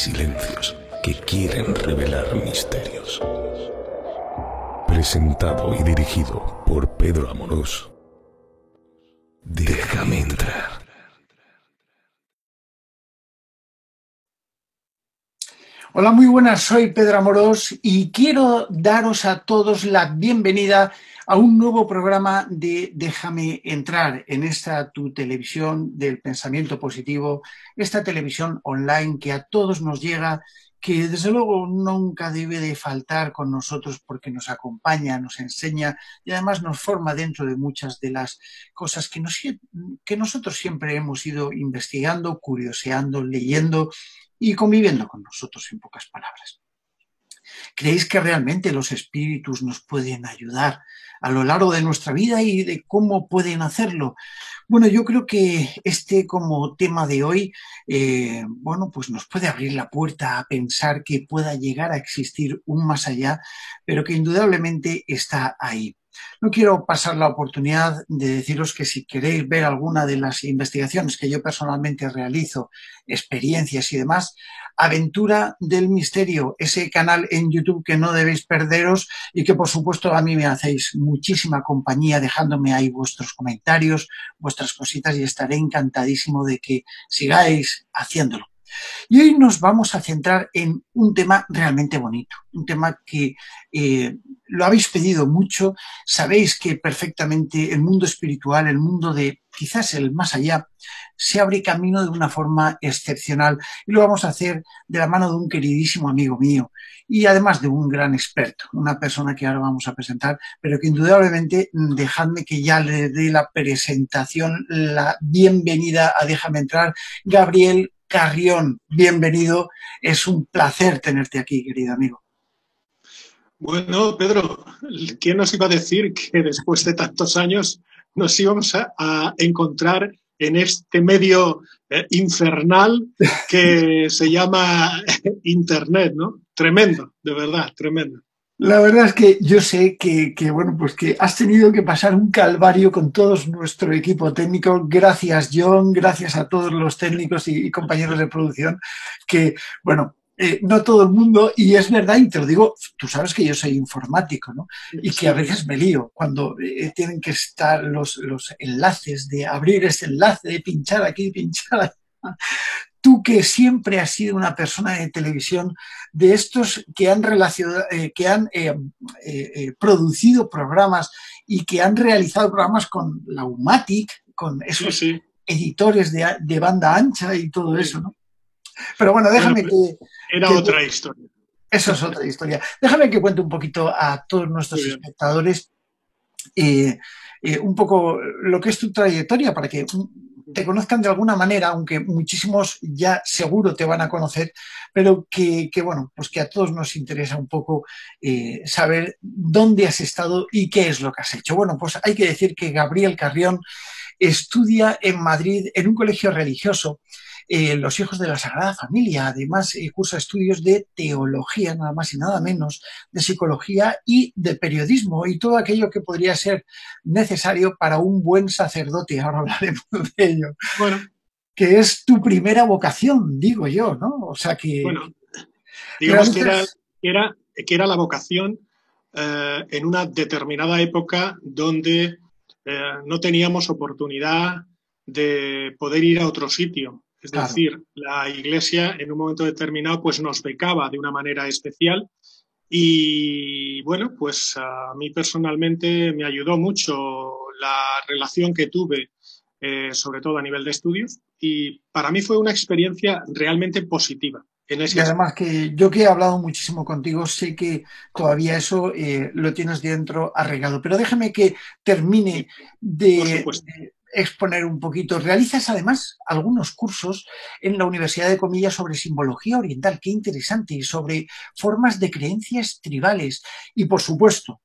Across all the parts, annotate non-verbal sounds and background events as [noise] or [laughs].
silencios que quieren revelar misterios. Presentado y dirigido por Pedro Amorós. Déjame entrar. Hola, muy buenas, soy Pedro Amorós y quiero daros a todos la bienvenida a un nuevo programa de Déjame entrar en esta tu televisión del pensamiento positivo, esta televisión online que a todos nos llega, que desde luego nunca debe de faltar con nosotros porque nos acompaña, nos enseña y además nos forma dentro de muchas de las cosas que, nos, que nosotros siempre hemos ido investigando, curioseando, leyendo y conviviendo con nosotros en pocas palabras. ¿Creéis que realmente los espíritus nos pueden ayudar a lo largo de nuestra vida y de cómo pueden hacerlo? Bueno, yo creo que este como tema de hoy, eh, bueno, pues nos puede abrir la puerta a pensar que pueda llegar a existir un más allá, pero que indudablemente está ahí. No quiero pasar la oportunidad de deciros que si queréis ver alguna de las investigaciones que yo personalmente realizo, experiencias y demás, Aventura del Misterio, ese canal en YouTube que no debéis perderos y que por supuesto a mí me hacéis muchísima compañía dejándome ahí vuestros comentarios, vuestras cositas y estaré encantadísimo de que sigáis haciéndolo. Y hoy nos vamos a centrar en un tema realmente bonito, un tema que eh, lo habéis pedido mucho, sabéis que perfectamente el mundo espiritual, el mundo de quizás el más allá, se abre camino de una forma excepcional. Y lo vamos a hacer de la mano de un queridísimo amigo mío y además de un gran experto, una persona que ahora vamos a presentar, pero que indudablemente dejadme que ya le dé la presentación, la bienvenida a Déjame entrar, Gabriel Carrión, bienvenido. Es un placer tenerte aquí, querido amigo. Bueno, Pedro, ¿quién nos iba a decir que después de tantos años nos íbamos a, encontrar en este medio eh, infernal que se llama Internet, ¿no? Tremendo, de verdad, tremendo. La verdad es que yo sé que, bueno, pues que has tenido que pasar un calvario con todo nuestro equipo técnico. Gracias, John, gracias a todos los técnicos y, compañeros de producción, que, bueno, eh, no todo el mundo, y es verdad, y te lo digo, tú sabes que yo soy informático, ¿no? Y que a veces me lío cuando eh, tienen que estar los, los enlaces de abrir ese enlace, de pinchar aquí, pinchar allá tú que siempre has sido una persona de televisión, de estos que han, eh, que han eh, eh, producido programas y que han realizado programas con la UMATIC, con esos editores de, banda ancha y todo eso, ¿no? Pero bueno, déjame que... Era otra historia. Eso es otra historia. Déjame que cuente un poquito a todos nuestros espectadores un poco lo que es tu trayectoria para que te conozcan de alguna manera, aunque muchísimos ya seguro te van a conocer, pero que, bueno, pues que a todos nos interesa un poco eh, saber dónde has estado y qué es lo que has hecho. Bueno, pues hay que decir que Gabriel Carrión estudia en Madrid en un colegio religioso eh, los hijos de la Sagrada Familia. Además, eh, cursa estudios de teología, nada más y nada menos, de psicología y de periodismo y todo aquello que podría ser necesario para un buen sacerdote. Ahora hablaremos [laughs] de ello. Bueno. Que es tu primera vocación, digo yo, ¿no? O sea que. Bueno, digamos que era, que era, la vocación eh, en una determinada época donde no teníamos oportunidad de poder ir a otro sitio. Es decir, la Iglesia en un momento determinado pues nos becaba de una manera especial y bueno, pues a mí personalmente me ayudó mucho la relación que tuve, eh, sobre todo a nivel de estudios, y para mí fue una experiencia realmente positiva. En ese y además que yo que he hablado muchísimo contigo, sé que todavía eso eh, lo tienes dentro arreglado. Pero déjame que termine de, exponer un poquito. Realizas además algunos cursos en la Universidad de Comillas sobre simbología oriental, qué interesante, y sobre formas de creencias tribales. Y por supuesto,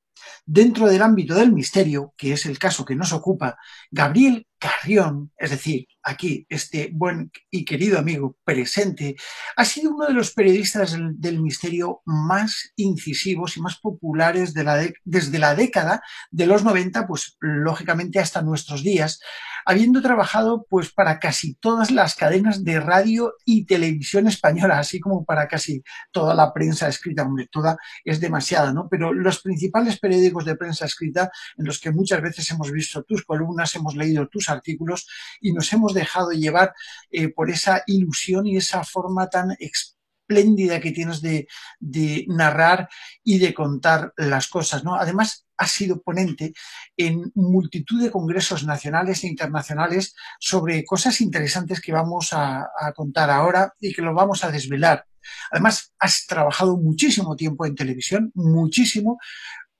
dentro del ámbito del misterio, que es el caso que nos ocupa, Gabriel Carrión, es decir, aquí este buen y querido amigo presente, ha sido uno de los periodistas del, misterio más incisivos y más populares de la desde la década de los 90, pues lógicamente hasta nuestros días. Habiendo trabajado pues para casi todas las cadenas de radio y televisión española, así como para casi toda la prensa escrita, hombre, toda es demasiada, ¿no? Pero los principales periódicos de prensa escrita en los que muchas veces hemos visto tus columnas, hemos leído tus artículos y nos hemos dejado llevar eh, por esa ilusión y esa forma tan espléndida que tienes de, narrar y de contar las cosas, ¿no? Además, has sido ponente en multitud de congresos nacionales e internacionales sobre cosas interesantes que vamos a contar ahora y que lo vamos a desvelar. Además, has trabajado muchísimo tiempo en televisión, muchísimo,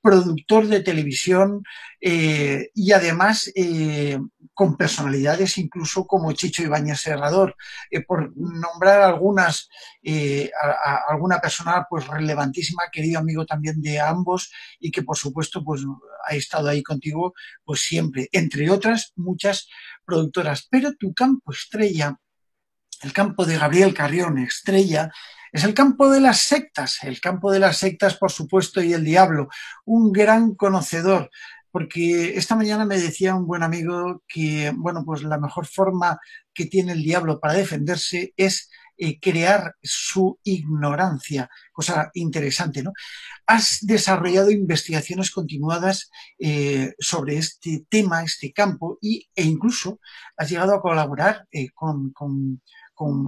productor de televisión eh, y además eh, con personalidades incluso como Chicho Ibáñez Serrador, eh, por nombrar algunas, alguna persona pues relevantísima, querido amigo también de ambos y que por supuesto pues ha estado ahí contigo pues siempre, entre otras muchas productoras. Pero tu campo estrella, el campo de Gabriel Carrión, estrella, es el campo de las sectas, el campo de las sectas, por supuesto, y el diablo, un gran conocedor, porque esta mañana me decía un buen amigo que, bueno, pues la mejor forma que tiene el diablo para defenderse es eh, crear su ignorancia, cosa interesante, ¿no? Has desarrollado investigaciones continuadas eh, sobre este tema, este campo, y, e incluso has llegado a colaborar eh, con, con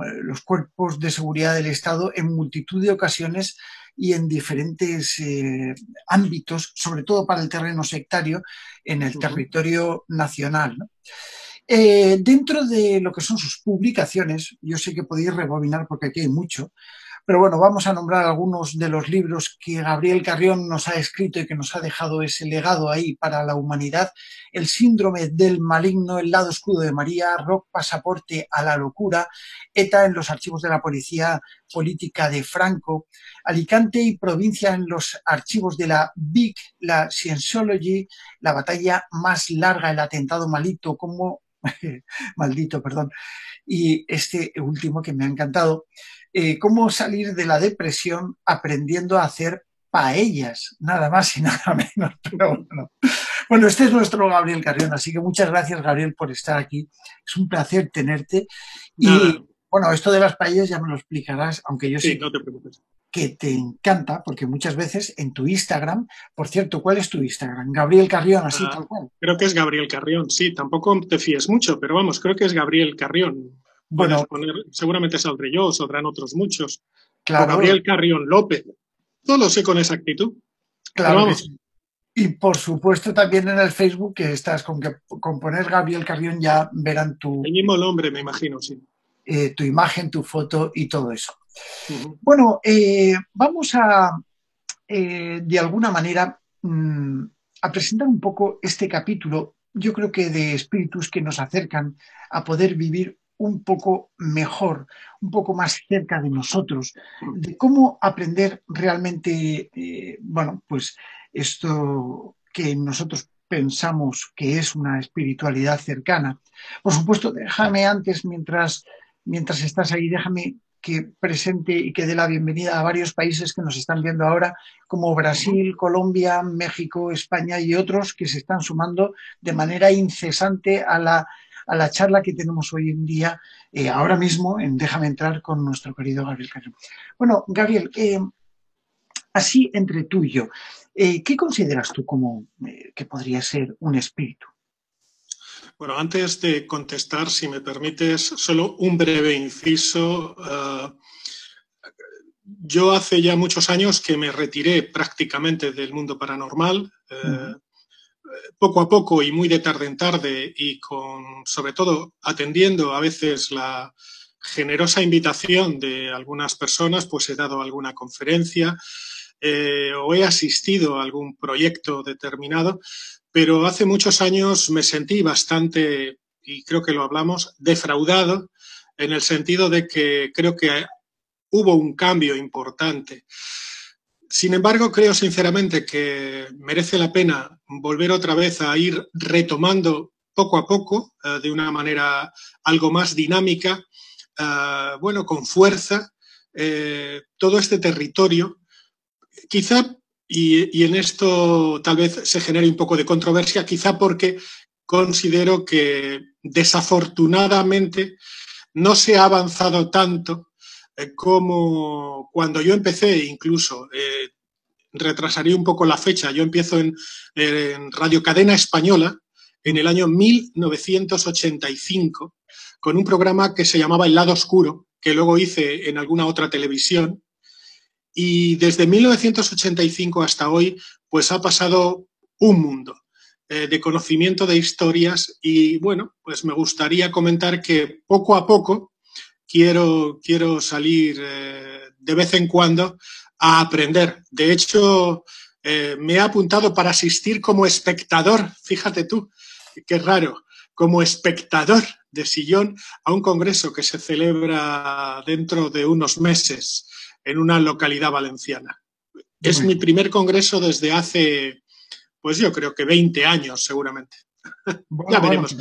eh, los cuerpos de seguridad del Estado en multitud de ocasiones y en diferentes eh, ámbitos, sobre todo para el terreno sectario, en el territorio nacional. Eh, dentro de lo que son sus publicaciones, yo sé que podéis rebobinar porque aquí hay mucho, pero bueno, vamos a nombrar algunos de los libros que Gabriel Carrión nos ha escrito y que nos ha dejado ese legado ahí para la humanidad. El síndrome del maligno, el lado escudo de María, Rock Pasaporte a la locura, ETA en los archivos de la policía política de Franco, Alicante y provincia en los archivos de la BIC, la Scientology, la batalla más larga, el atentado malito, como [laughs] maldito, perdón, y este último que me ha encantado, eh, cómo salir de la depresión aprendiendo a hacer paellas, nada más y [laughs] nada menos. bueno. este es nuestro Gabriel Carrión, así que muchas gracias, Gabriel, por estar aquí. Es un placer tenerte. Y bueno, esto de las paellas ya me lo explicarás, aunque yo sí, sé te preocupes. que te encanta, porque muchas veces en tu Instagram, por cierto, ¿cuál es tu Instagram? Gabriel Carrión, así ah, tal cual. Creo que es Gabriel Carrión, sí, tampoco te fíes mucho, pero vamos, creo que es Gabriel Carrión. Bueno, seguramente saldré yo, saldrán otros muchos. Claro. Gabriel Carrión López. Todo lo sé con exactitud. Claro. Y por supuesto también en el Facebook que estás con que con poner Gabriel Carrión ya verán tu. El mismo nombre, me imagino, sí. Eh, tu imagen, tu foto y todo eso. Bueno, eh, vamos a eh, de alguna manera mm, a presentar un poco este capítulo, yo creo que de espíritus que nos acercan a poder vivir un poco mejor, un poco más cerca de nosotros, de cómo aprender realmente, eh, bueno, pues esto que nosotros pensamos que es una espiritualidad cercana. Por supuesto, déjame antes, mientras, mientras estás ahí, déjame que presente y que dé la bienvenida a varios países que nos están viendo ahora, como Brasil, Colombia, México, España y otros que se están sumando de manera incesante a la a la charla que tenemos hoy en día, eh, ahora mismo, en Déjame entrar con nuestro querido Gabriel Carrión. Bueno, Gabriel, eh, así entre tú y yo, eh, ¿qué consideras tú como que podría ser un espíritu? Bueno, antes de contestar, si me permites, solo un breve inciso. yo hace ya muchos años que me retiré prácticamente del mundo paranormal poco a poco y muy de tarde en tarde y con, sobre todo, atendiendo a veces la generosa invitación de algunas personas, pues he dado alguna conferencia eh, o he asistido a algún proyecto determinado, pero hace muchos años me sentí bastante, y creo que lo hablamos, defraudado en el sentido de que creo que hubo un cambio importante. Sin embargo, creo sinceramente que merece la pena volver otra vez a ir retomando poco a poco, eh, de una manera algo más dinámica, eh, bueno, con fuerza, eh, todo este territorio. Quizá, y, en esto tal vez se genere un poco de controversia, quizá porque considero que desafortunadamente no se ha avanzado tanto eh, cuando yo empecé, incluso. Eh, retrasaría un poco la fecha. Yo empiezo en, en Radio Cadena Española en el año 1985 con un programa que se llamaba El lado oscuro, que luego hice en alguna otra televisión. Y desde 1985 hasta hoy, pues ha pasado un mundo eh, de conocimiento de historias y bueno, pues me gustaría comentar que poco a poco quiero, quiero salir eh, de vez en cuando a aprender. De hecho, eh, me he apuntado para asistir como espectador, fíjate tú, qué raro, como espectador de sillón a un congreso que se celebra dentro de unos meses en una localidad valenciana. Es mi primer congreso desde hace, pues yo creo que 20 años seguramente. [laughs] ya veremos.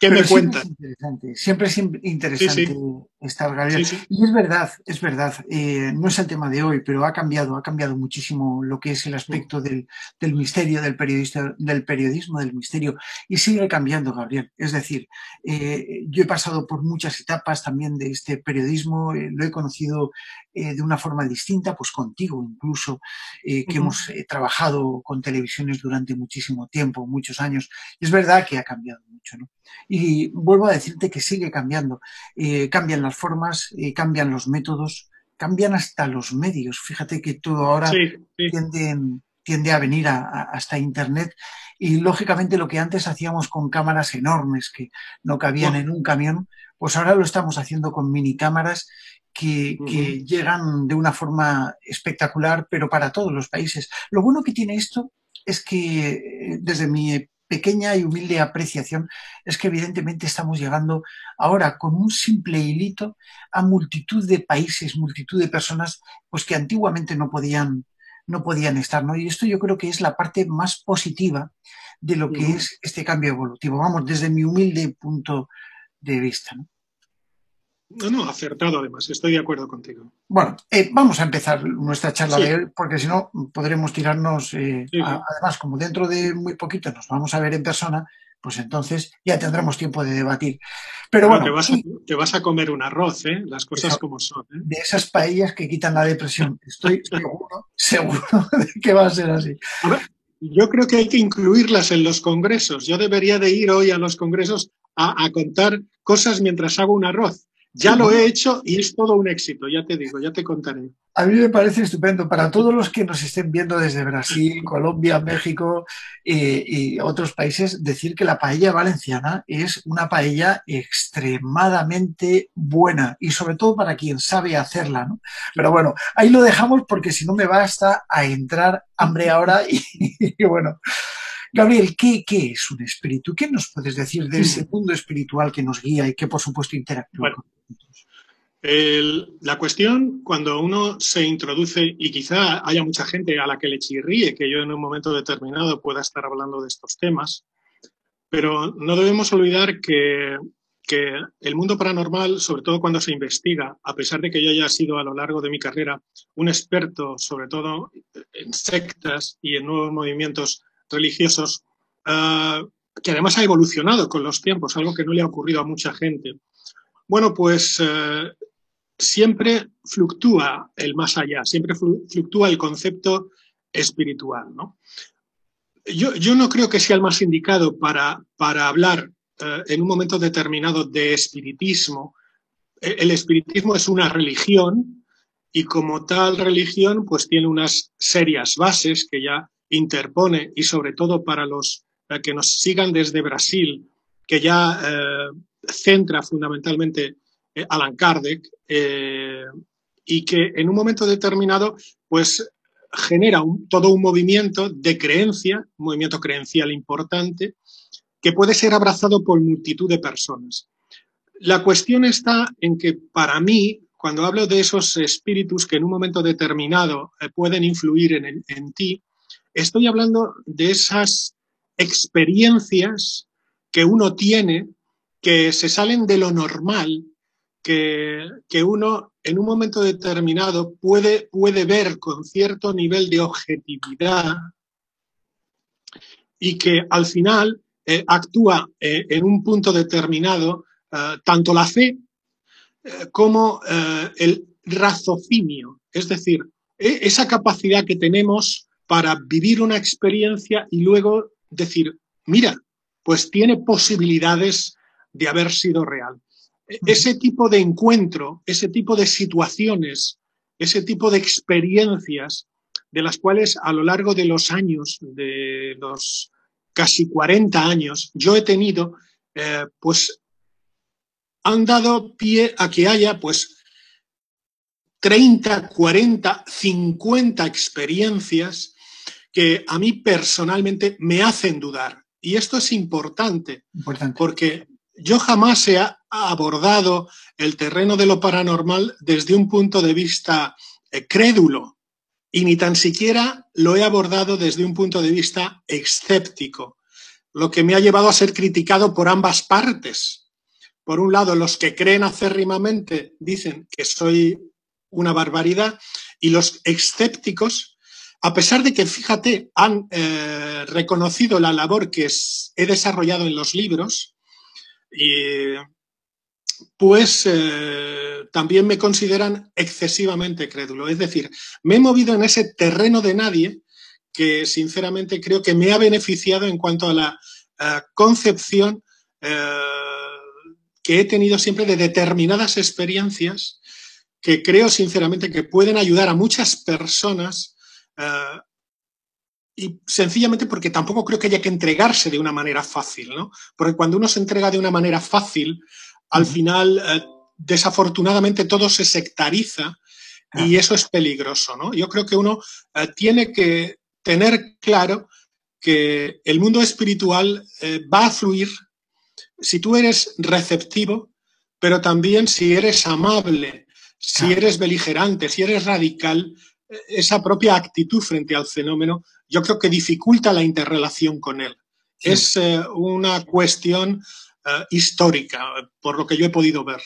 ¿Qué me cuentas? Siempre es interesante, estar, Gabriel. Y es verdad, es verdad. Eh, no es el tema de hoy, pero ha cambiado, ha cambiado muchísimo lo que es el aspecto del, misterio, del, periodista, del periodismo, del misterio. Y sigue cambiando, Gabriel. Es decir, eh, yo he pasado por muchas etapas también de este periodismo. Eh, lo he conocido de una forma distinta, pues contigo incluso, que hemos trabajado con televisiones durante muchísimo tiempo, muchos años. Es verdad que ha cambiado mucho, ¿no? Y vuelvo a decirte que sigue cambiando. Eh, cambian las formas, eh, cambian los métodos, cambian hasta los medios. Fíjate que todo ahora Tiende, a venir hasta Internet. Y lógicamente lo que antes hacíamos con cámaras enormes que no cabían en un camión, pues ahora lo estamos haciendo con mini cámaras que, que, llegan de una forma espectacular, pero para todos los países. Lo bueno que tiene esto es que eh, desde mi pequeña y humilde apreciación es que evidentemente estamos llegando ahora con un simple hilito a multitud de países, multitud de personas, pues que antiguamente no podían, no podían estar, ¿no? Y esto yo creo que es la parte más positiva de lo que es este cambio evolutivo, vamos, desde mi humilde punto de vista, ¿no? No, no, acertado además, estoy de acuerdo contigo. Bueno, eh, vamos a empezar nuestra charla de hoy, porque si no podremos tirarnos, eh, además como dentro de muy poquito nos vamos a ver en persona, pues entonces ya tendremos tiempo de debatir. Pero bueno, te vas, a, comer un arroz, ¿eh? las cosas como son. ¿eh? De esas paellas que quitan la depresión. Estoy [laughs] seguro, seguro de que va a ser así. yo creo que hay que incluirlas en los congresos. Yo debería de ir hoy a los congresos a contar cosas mientras hago un arroz. Ya lo he hecho y es todo un éxito, ya te digo, ya te contaré. A mí me parece estupendo. Para todos los que nos estén viendo desde Brasil, Colombia, México eh, y otros países, decir que la paella valenciana es una paella extremadamente buena y sobre todo para quien sabe hacerla. ¿no? Pero bueno, ahí lo dejamos porque si no me basta a entrar hambre ahora y bueno. Gabriel, ¿qué, es un espíritu? ¿Qué nos puedes decir de ese mundo espiritual que nos guía y que, por supuesto, interactúa con la cuestión, cuando uno se introduce, y quizá haya mucha gente a la que le chirríe que yo en un momento determinado pueda estar hablando de estos temas, pero no debemos olvidar que, que el mundo paranormal, sobre todo cuando se investiga, a pesar de que yo haya sido a lo largo de mi carrera un experto, sobre todo en sectas y en nuevos movimientos religiosos, ah, que además ha evolucionado con los tiempos, algo que no le ha ocurrido a mucha gente. Bueno, pues eh, siempre fluctúa el más allá, siempre fluctúa el concepto espiritual. ¿no? Yo, yo, no creo que sea el más indicado para, para hablar eh, en un momento determinado de espiritismo. E-, el espiritismo es una religión y como tal religión pues tiene unas serias bases que ya interpone y sobre todo para los eh, que nos sigan desde Brasil, que ya centra fundamentalmente eh, Alan Kardec y que en un momento determinado pues genera todo un movimiento de creencia, un movimiento creencial importante, que puede ser abrazado por multitud de personas. La cuestión está en que para mí, cuando hablo de esos espíritus que en un momento determinado pueden influir en, en ti, Estoy hablando de esas experiencias que uno tiene que se salen de lo normal, que, uno en un momento determinado puede, puede ver con cierto nivel de objetividad y que al final actúa en un punto determinado tanto la fe como el raciocinio, es decir, e, esa capacidad que tenemos para vivir una experiencia y luego decir, mira, pues tiene posibilidades de haber sido real. E, ese tipo de encuentro, ese tipo de situaciones, ese tipo de experiencias de las cuales a lo largo de los años, de los casi 40 años, yo he tenido, eh, pues han dado pie a que haya pues 30, 40, 50 experiencias que a mí personalmente me hacen dudar. Y esto es importante, porque yo jamás he abordado el terreno de lo paranormal desde un punto de vista eh, crédulo y ni tan siquiera lo he abordado desde un punto de vista escéptico, lo que me ha llevado a ser criticado por ambas partes. Por un lado, los que creen acérrimamente dicen que soy una barbaridad. Y los escépticos, a pesar de que, fíjate, han eh, reconocido la labor que he desarrollado en los libros, pues eh, también me consideran excesivamente crédulo. Es decir, me he movido en ese terreno de nadie que sinceramente creo que me ha beneficiado en cuanto a la eh, concepción que he tenido siempre de determinadas experiencias que creo sinceramente que pueden ayudar a muchas personas eh, y sencillamente porque tampoco creo que haya que entregarse de una manera fácil, ¿no? Porque cuando uno se entrega de una manera fácil, al final, eh, desafortunadamente, todo se sectariza y eso es peligroso, ¿no? Yo creo que uno eh, tiene que tener claro que el mundo espiritual va a fluir si tú eres receptivo, pero también si eres amable, si eres beligerante, si eres radical, esa propia actitud frente al fenómeno, yo creo que dificulta la interrelación con él. Es eh, una cuestión eh, histórica, por lo que yo he podido ver.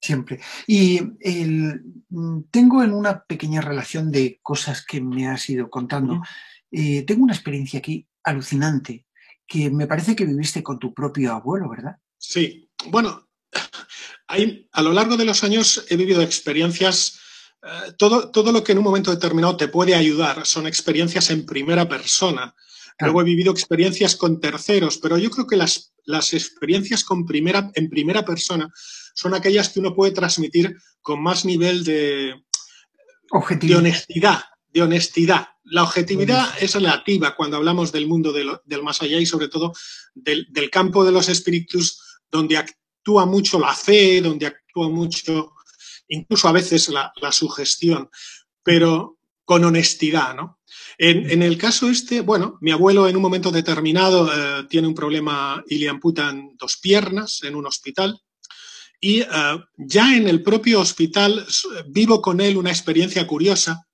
Siempre. Y mm, tengo en una pequeña relación de cosas que me has ido contando, eh, tengo una experiencia aquí alucinante que me parece que viviste con tu propio abuelo, ¿verdad? Sí. Bueno, a lo largo de los años he vivido experiencias, eh, todo, todo lo que en un momento determinado te puede ayudar son experiencias en primera persona. Luego he vivido experiencias con terceros, pero yo creo que las, las experiencias con primera, en primera persona son aquellas que uno puede transmitir con más nivel de, de honestidad. De honestidad. La objetividad es relativa cuando hablamos del mundo del más allá y sobre todo del, del campo de los espíritus donde actúa mucho la fe, donde actúa mucho, incluso a veces la, sugestión, pero con honestidad, ¿no? En, el caso este, bueno, mi abuelo en un momento determinado eh, tiene un problema y le amputan dos piernas en un hospital. Y eh, ya en el propio hospital vivo con él una experiencia curiosa,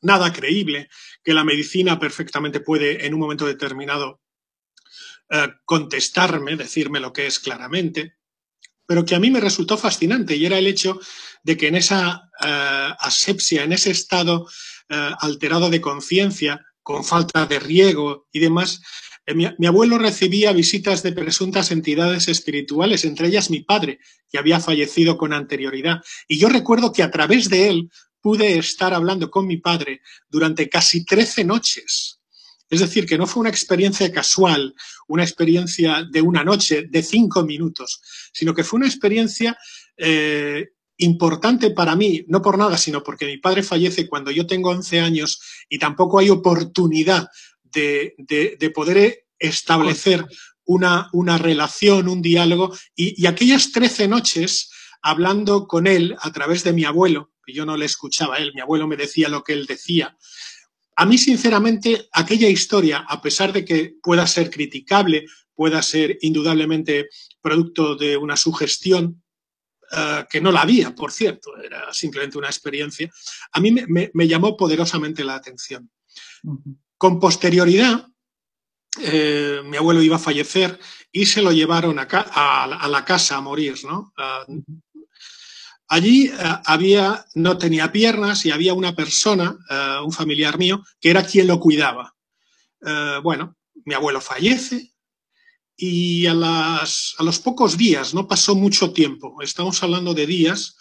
nada creíble, que la medicina perfectamente puede en un momento determinado eh, contestarme, decirme lo que es claramente pero que a mí me resultó fascinante y era el hecho de que en esa eh, asepsia, en ese estado eh, alterado de conciencia, con falta de riego y demás, eh, mi, abuelo recibía visitas de presuntas entidades espirituales, entre ellas mi padre, que había fallecido con anterioridad. Y yo recuerdo que a través de él pude estar hablando con mi padre durante casi trece noches. Es decir, que no fue una experiencia casual, una experiencia de una noche, de cinco minutos, sino que fue una experiencia eh, importante para mí, no por nada, sino porque mi padre fallece cuando yo tengo 11 años y tampoco hay oportunidad de, poder establecer una, una, relación, un diálogo. Y, y aquellas 13 noches, hablando con él a través de mi abuelo, que yo no le escuchaba a él, mi abuelo me decía lo que él decía, a mí, sinceramente, aquella historia, a pesar de que pueda ser criticable, pueda ser indudablemente producto de una sugestión, eh, que no la había, por cierto, era simplemente una experiencia, a mí me, llamó poderosamente la atención. Con posterioridad, eh, mi abuelo iba a fallecer y se lo llevaron a, la casa a morir, ¿no? Allí eh, había, no tenía piernas y había una persona, un familiar mío, que era quien lo cuidaba. Bueno, mi abuelo fallece y a, los pocos días, no pasó mucho tiempo, estamos hablando de días,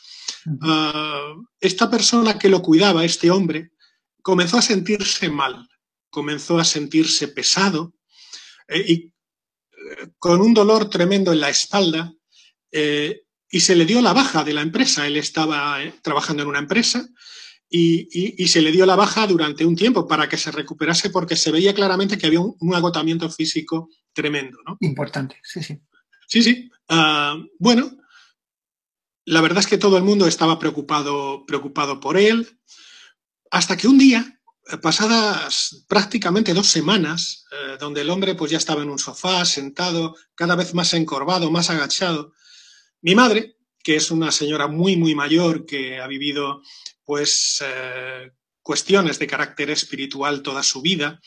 ah, esta persona que lo cuidaba, este hombre, comenzó a sentirse mal, comenzó a sentirse pesado eh, y eh, con un dolor tremendo en la espalda eh, y se le dio la baja de la empresa. Él estaba trabajando en una empresa y, se le dio la baja durante un tiempo para que se recuperase porque se veía claramente que había un, agotamiento físico tremendo. ¿no? Importante, sí, sí. Sí, sí. Ah, bueno, la verdad es que todo el mundo estaba preocupado, preocupado por él, hasta que un día, pasadas prácticamente dos semanas, eh, donde el hombre pues ya estaba en un sofá, sentado, cada vez más encorvado, más agachado, mi madre, que es una señora muy, muy mayor que ha vivido pues eh, cuestiones de carácter espiritual toda su vida,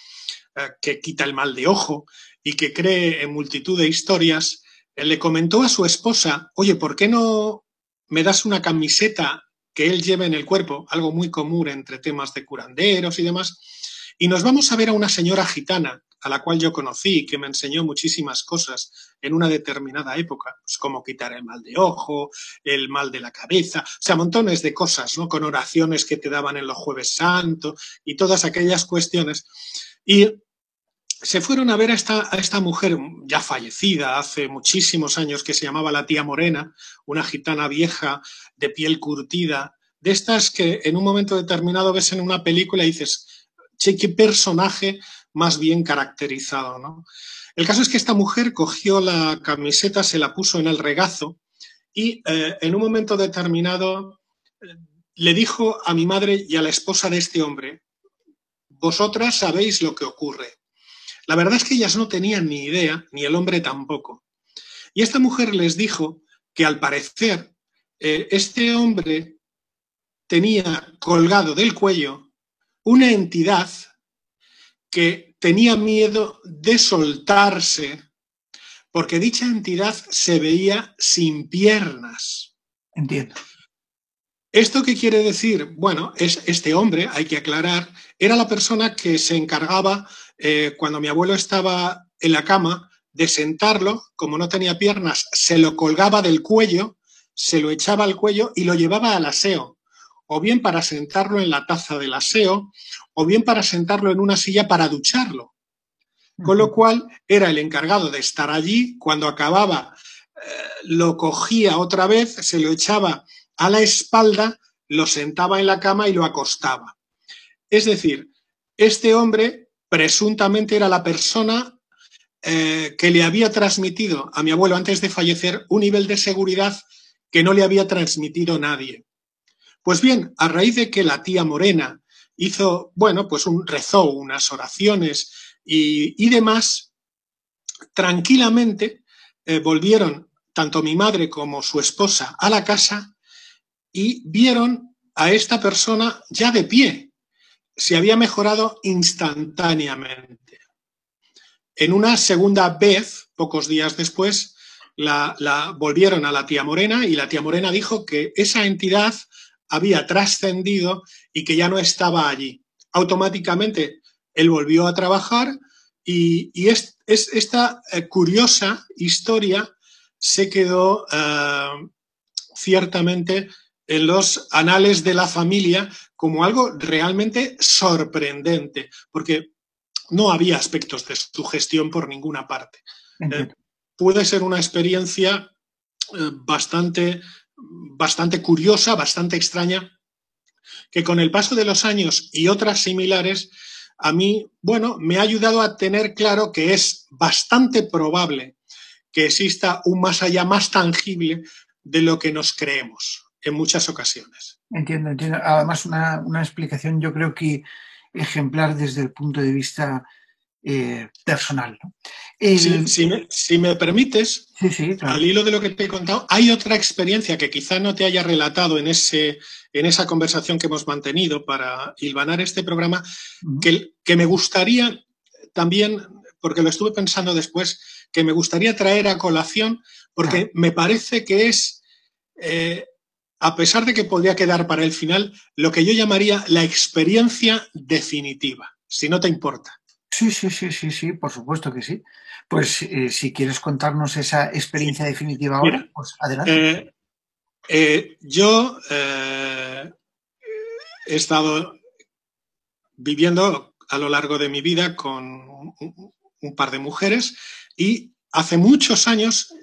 eh, que quita el mal de ojo y que cree en multitud de historias, le comentó a su esposa, oye, ¿por qué no me das una camiseta que él lleve en el cuerpo, algo muy común entre temas de curanderos y demás, y nos vamos a ver a una señora gitana a la cual yo conocí, que me enseñó muchísimas cosas en una determinada época, pues como quitar el mal de ojo, el mal de la cabeza, o sea, montones de cosas, ¿no? Con oraciones que te daban en los jueves santo y todas aquellas cuestiones. Y se fueron a ver a esta, mujer ya fallecida hace muchísimos años que se llamaba la tía Morena, una gitana vieja de piel curtida, de estas que en un momento determinado ves en una película y dices, che, qué personaje más bien caracterizado. ¿no? El caso es que esta mujer cogió la camiseta, se la puso en el regazo y eh, en un momento determinado eh, le dijo a mi madre y a la esposa de este hombre, vosotras sabéis lo que ocurre. La verdad es que ellas no tenían ni idea, ni el hombre tampoco. Y esta mujer les dijo que al parecer eh, este hombre tenía colgado del cuello una entidad que tenía miedo de soltarse porque dicha entidad se veía sin piernas. Entiendo. ¿Esto qué quiere decir? Bueno, es este hombre, hay que aclarar, era la persona que se encargaba, eh, cuando mi abuelo estaba en la cama, de sentarlo, como no tenía piernas, se lo colgaba del cuello, se lo echaba al cuello y lo llevaba al aseo, o bien para sentarlo en la taza del aseo, o bien para sentarlo en una silla para ducharlo. Con lo cual era el encargado de estar allí, cuando acababa eh, lo cogía otra vez, se lo echaba a la espalda, lo sentaba en la cama y lo acostaba. Es decir, este hombre presuntamente era la persona eh, que le había transmitido a mi abuelo antes de fallecer un nivel de seguridad que no le había transmitido nadie. Pues bien, a raíz de que la tía Morena hizo, bueno, pues un rezó, unas oraciones y, demás, tranquilamente eh, volvieron tanto mi madre como su esposa a la casa y vieron a esta persona ya de pie. Se había mejorado instantáneamente. En una segunda vez, pocos días después, la, volvieron a la tía Morena y la tía Morena dijo que esa entidad había trascendido y que ya no estaba allí. Automáticamente él volvió a trabajar y, es, esta eh, curiosa historia se quedó eh, ciertamente en los anales de la familia como algo realmente sorprendente, porque no había aspectos de su gestión por ninguna parte. Eh, puede ser una experiencia bastante bastante curiosa, bastante extraña, que con el paso de los años y otras similares, a mí, bueno, me ha ayudado a tener claro que es bastante probable que exista un más allá más tangible de lo que nos creemos en muchas ocasiones. Entiendo, entiendo. Además, una, una explicación yo creo que ejemplar desde el punto de vista eh, personal. si, me, permites, al hilo de lo que te he contado, hay otra experiencia que quizá no te haya relatado en, ese, en esa conversación que hemos mantenido para hilvanar este programa, que, que me gustaría también, porque lo estuve pensando después, que me gustaría traer a colación, porque me parece que es, eh, a pesar de que podría quedar para el final, lo que yo llamaría la experiencia definitiva, si no te importa. Sí, sí, sí, sí, sí, por supuesto que sí. Pues eh, si quieres contarnos esa experiencia definitiva ahora, pues adelante. yo he estado viviendo a lo largo de mi vida con un par de mujeres y hace muchos años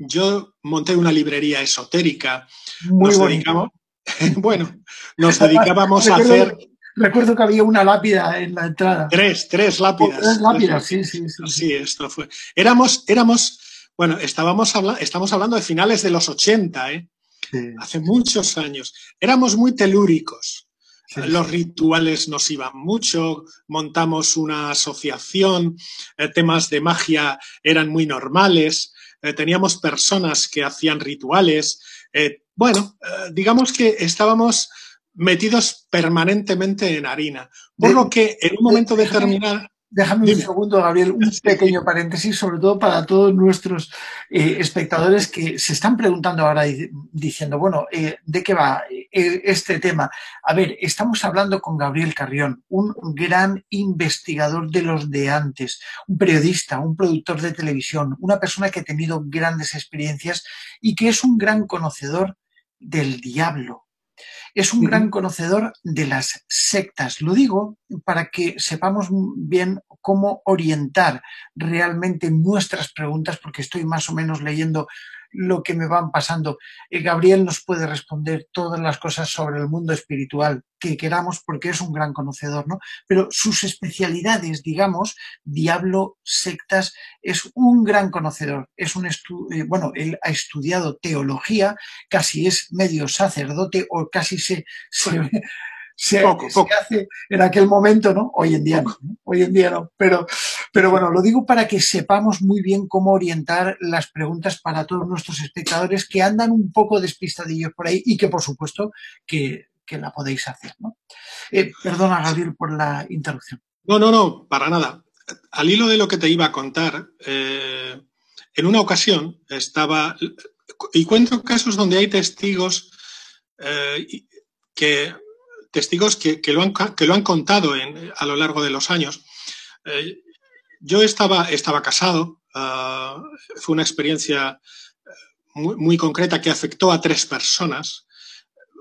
yo monté una librería esotérica. Muy nos [laughs] bueno, nos dedicábamos a hacer... Recuerdo que había una lápida en la entrada. Tres, tres lápidas. tres lápidas, sí, sí, sí. Sí, esto fue. Éramos, éramos, bueno, estábamos estamos hablando de finales de los 80, ¿eh? Hace muchos años. Éramos muy telúricos. Los rituales nos iban mucho, montamos una asociación, eh, temas de magia eran muy normales, eh, teníamos personas que hacían rituales. Eh, bueno, digamos que estábamos metidos permanentemente en harina, por lo que en un momento determinado... Déjame un segundo, Gabriel, un pequeño paréntesis, sobre todo para todos nuestros eh, espectadores que se están preguntando ahora diciendo, bueno, eh, ¿de qué va eh, este tema? A ver, estamos hablando con Gabriel Carrión, un gran investigador de los de antes, un periodista, un productor de televisión, una persona que ha tenido grandes experiencias y que es un gran conocedor del diablo, es un gran conocedor de las sectas. Lo digo para que sepamos bien cómo orientar realmente nuestras preguntas, porque estoy más o menos leyendo lo que me van pasando. Eh, Gabriel nos puede responder todas las cosas sobre el mundo espiritual que queramos porque es un gran conocedor, ¿no? Pero sus especialidades, digamos, diablo, sectas, es un gran conocedor. Es un eh, bueno, él ha estudiado teología, casi es medio sacerdote o casi se, se, se, hace en aquel momento, ¿no? Hoy en día no, hoy en día no. Pero, pero bueno, lo digo para que sepamos muy bien cómo orientar las preguntas para todos nuestros espectadores que andan un poco despistadillos por ahí y que, por supuesto, que, la podéis hacer, ¿no? Eh, perdona, Gabriel, por la interrupción. No, no, no, para nada. Al hilo de lo que te iba a contar, eh, en una ocasión estaba, y cuento casos donde hay testigos eh, que testigos que, lo, han, que lo, han, contado a lo largo de los años. Eh, yo estaba, estaba casado, ah, fue una experiencia eh, muy, concreta que afectó a tres personas.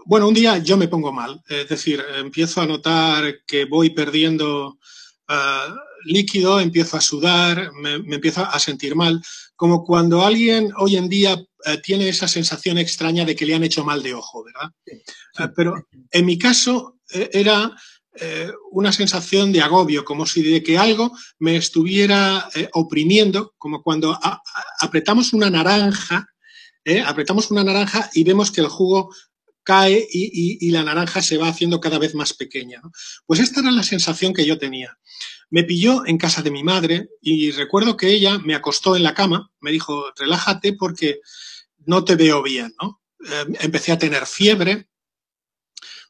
Bueno, un día yo me pongo mal, es decir, empiezo a notar que voy perdiendo ah, líquido, empiezo a sudar, me, me, empiezo a sentir mal, como cuando alguien hoy en día tiene esa sensación extraña de que le han hecho mal de ojo, ¿verdad? Eh, pero en mi caso eh, era una sensación de agobio, como si de que algo me estuviera oprimiendo, como cuando apretamos una naranja, apretamos una naranja y vemos que el jugo cae y, la naranja se va haciendo cada vez más pequeña. Pues esta era la sensación que yo tenía. Me pilló en casa de mi madre y recuerdo que ella me acostó en la cama, me dijo, relájate porque no te veo bien, ¿no? Em, empecé a tener fiebre,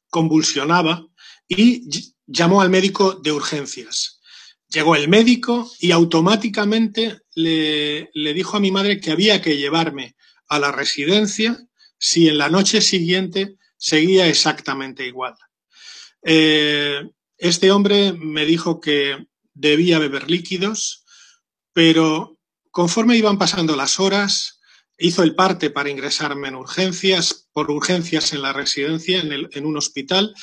convulsionaba y llamó al médico de urgencias. Llegó el médico y automáticamente le, dijo a mi madre que había que llevarme a la residencia si en la noche siguiente seguía exactamente igual. Eh, este hombre me dijo que debía beber líquidos, pero conforme iban pasando las horas, hizo el parte para ingresarme en urgencias, por urgencias en la residencia, en, un hospital.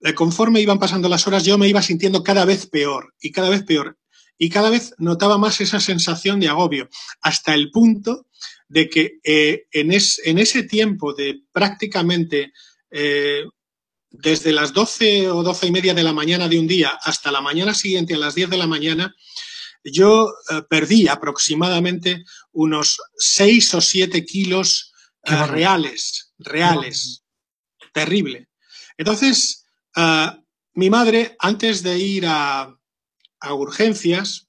Eh, conforme iban pasando las horas, yo me iba sintiendo cada vez peor y cada vez peor. Y cada vez notaba más esa sensación de agobio, hasta el punto de que eh, en, ese tiempo de prácticamente eh, desde las 12 o 12 y media de la mañana de un día hasta la mañana siguiente a las 10 de la mañana, yo eh, perdí aproximadamente unos 6 o 7 kilos eh, reales, reales. Terrible. Entonces, eh, mi madre, antes de ir a, urgencias,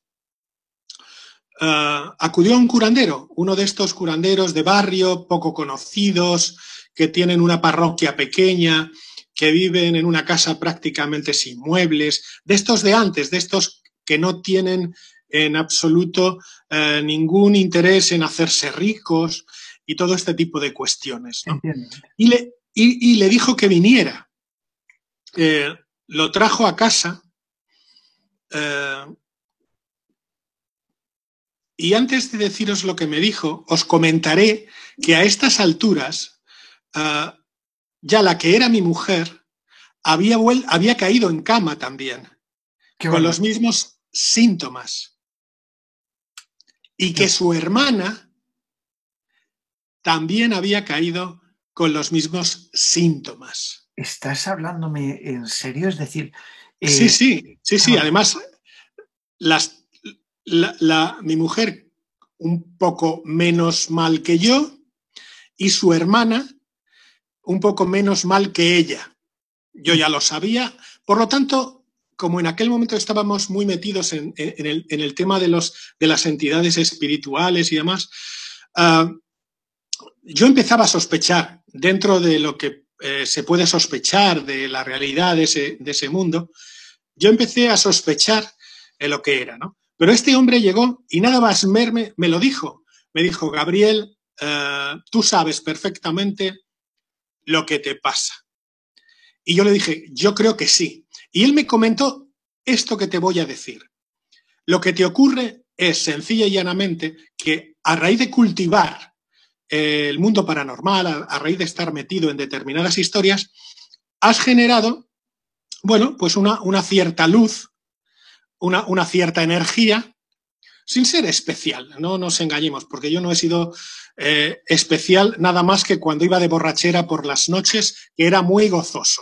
acudió a un curandero, uno de estos curanderos de barrio, poco conocidos, que tienen una parroquia pequeña, que viven en una casa prácticamente sin muebles, de estos de antes, de estos que no tienen en absoluto eh, ningún interés en hacerse ricos y todo este tipo de cuestiones. Y, le, y, le, dijo que viniera. Eh, lo trajo a casa. Eh, y antes de deciros lo que me dijo, os comentaré que a estas alturas ya la que era mi mujer había, había caído en cama también, Qué con bueno. los mismos síntomas. Y que su hermana también había caído con los mismos síntomas. ¿Estás hablándome en serio? Es decir... Eh... Sí, sí, sí, sí. Además, las, la, la, mi mujer un poco menos mal que yo y su hermana un poco menos mal que ella. Yo ya lo sabía. Por lo tanto, como en aquel momento estábamos muy metidos en, el, tema de, las entidades espirituales y demás, uh, yo empezaba a sospechar dentro de lo que eh, se puede sospechar de la realidad de ese, mundo, yo empecé a sospechar de lo que era, ¿no? Pero este hombre llegó y nada más me lo dijo. Me dijo, Gabriel, uh, tú sabes perfectamente lo que te pasa. Y yo le dije, yo creo que sí. Y él me comentó esto que te voy a decir. Lo que te ocurre es sencilla y llanamente que a raíz de cultivar eh, el mundo paranormal, a, raíz de estar metido en determinadas historias, has generado, bueno, pues una, cierta luz, una, una cierta energía sin ser especial, no nos engañemos, porque yo no he sido eh, especial nada más que cuando iba de borrachera por las noches, que era muy gozoso.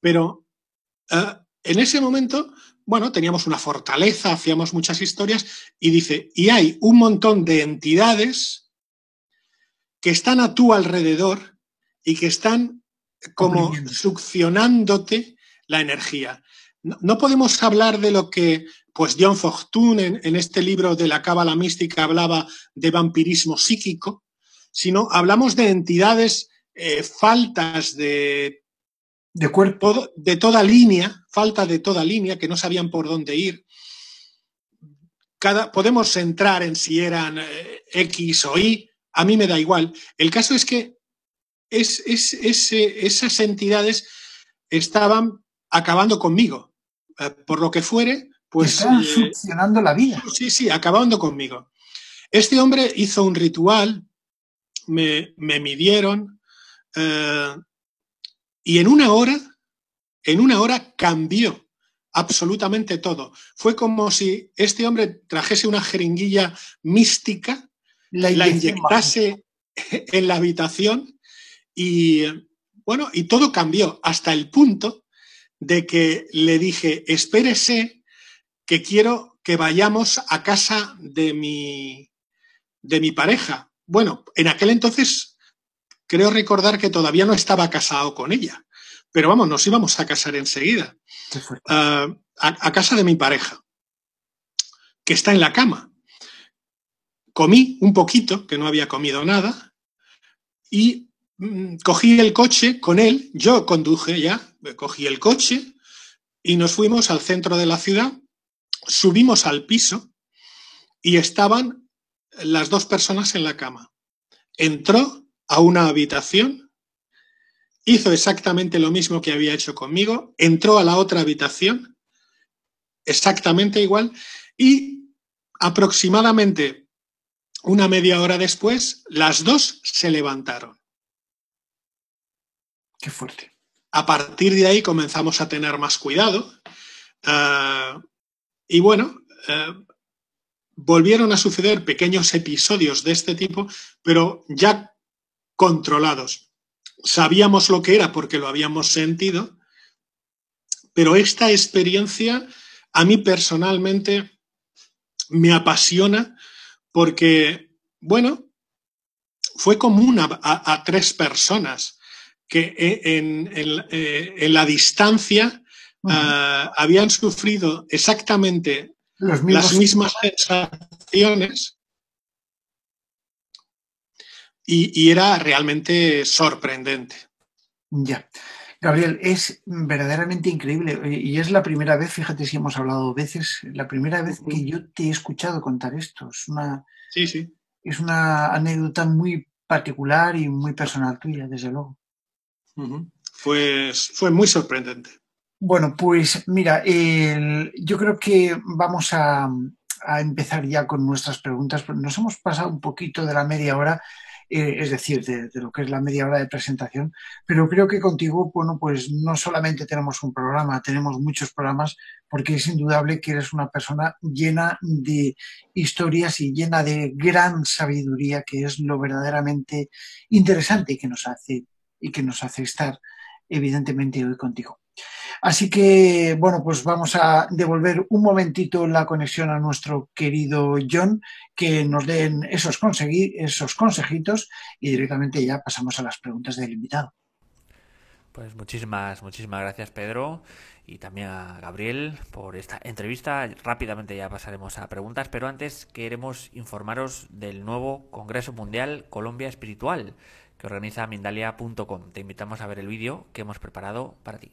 Pero eh, en ese momento, bueno, teníamos una fortaleza, hacíamos muchas historias, y dice, y hay un montón de entidades que están a tu alrededor y que están como succionándote la energía. No, no podemos hablar de lo que pues John Fortune en, en, este libro de la cábala mística hablaba de vampirismo psíquico, sino hablamos de entidades eh, faltas de, de cuerpo, todo, de toda línea, falta de toda línea, que no sabían por dónde ir. Cada, podemos entrar en si eran eh, X o Y, a mí me da igual. El caso es que es, es, es, esas entidades estaban acabando conmigo. Eh, por lo que fuere, pues, Estaban succionando la vida. Sí, sí, acabando conmigo. Este hombre hizo un ritual, me, me midieron, eh, y en una hora, en una hora cambió absolutamente todo. Fue como si este hombre trajese una jeringuilla mística, la, la inyectase en la habitación y, bueno, y todo cambió hasta el punto de que le dije, espérese que quiero que vayamos a casa de mi, de mi pareja. Bueno, en aquel entonces creo recordar que todavía no estaba casado con ella, pero vamos, nos íbamos a casar enseguida. Uh, a, a casa de mi pareja, que está en la cama. Comí un poquito, que no había comido nada, y mm, cogí el coche con él, yo conduje ya, cogí el coche y nos fuimos al centro de la ciudad subimos al piso y estaban las dos personas en la cama. Entró a una habitación, hizo exactamente lo mismo que había hecho conmigo, entró a la otra habitación, exactamente igual, y aproximadamente una media hora después, las dos se levantaron. Qué fuerte. A partir de ahí comenzamos a tener más cuidado. Uh, y bueno, eh, volvieron a suceder pequeños episodios de este tipo, pero ya controlados. Sabíamos lo que era porque lo habíamos sentido, pero esta experiencia a mí personalmente me apasiona porque, bueno, fue común a, a, a tres personas que en, en, eh, en la distancia uh -huh. uh, habían sufrido exactamente las mismas sensaciones y, y, era realmente sorprendente. Ya. Gabriel, es verdaderamente increíble y es la primera vez, fíjate si hemos hablado veces, la primera vez que yo te he escuchado contar esto. Es una, sí, sí. Es una anécdota muy particular y muy personal tuya, desde luego. Uh -huh. Pues fue muy sorprendente. Bueno, pues mira, el, yo creo que vamos a, a empezar ya con nuestras preguntas. Nos hemos pasado un poquito de la media hora eh, es decir, de, lo que es la media hora de presentación, pero creo que contigo, bueno, pues no solamente tenemos un programa, tenemos muchos programas, porque es indudable que eres una persona llena de historias y llena de gran sabiduría, que es lo verdaderamente interesante y que nos hace, y que nos hace estar evidentemente hoy contigo. Así que, bueno, pues vamos a devolver un momentito la conexión a nuestro querido John, que nos den esos, esos consejitos y directamente ya pasamos a las preguntas del invitado. Pues muchísimas, muchísimas gracias Pedro y también a Gabriel por esta entrevista. Rápidamente ya pasaremos a preguntas, pero antes queremos informaros del nuevo Congreso Mundial Colombia Espiritual que organiza Mindalia.com. Te invitamos a ver el vídeo que hemos preparado para ti.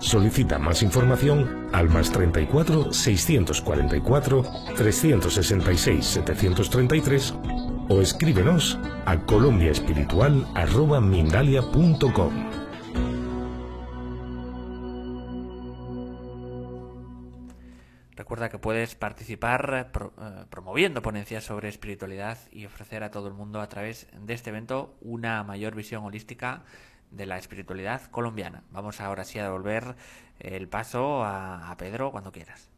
Solicita más información al más 34 644 366 733 o escríbenos a colombiaespiritual.mindalia.com. Recuerda que puedes participar eh, promoviendo ponencias sobre espiritualidad y ofrecer a todo el mundo a través de este evento una mayor visión holística de la espiritualidad colombiana. Vamos ahora sí a devolver el paso a, Pedro cuando quieras.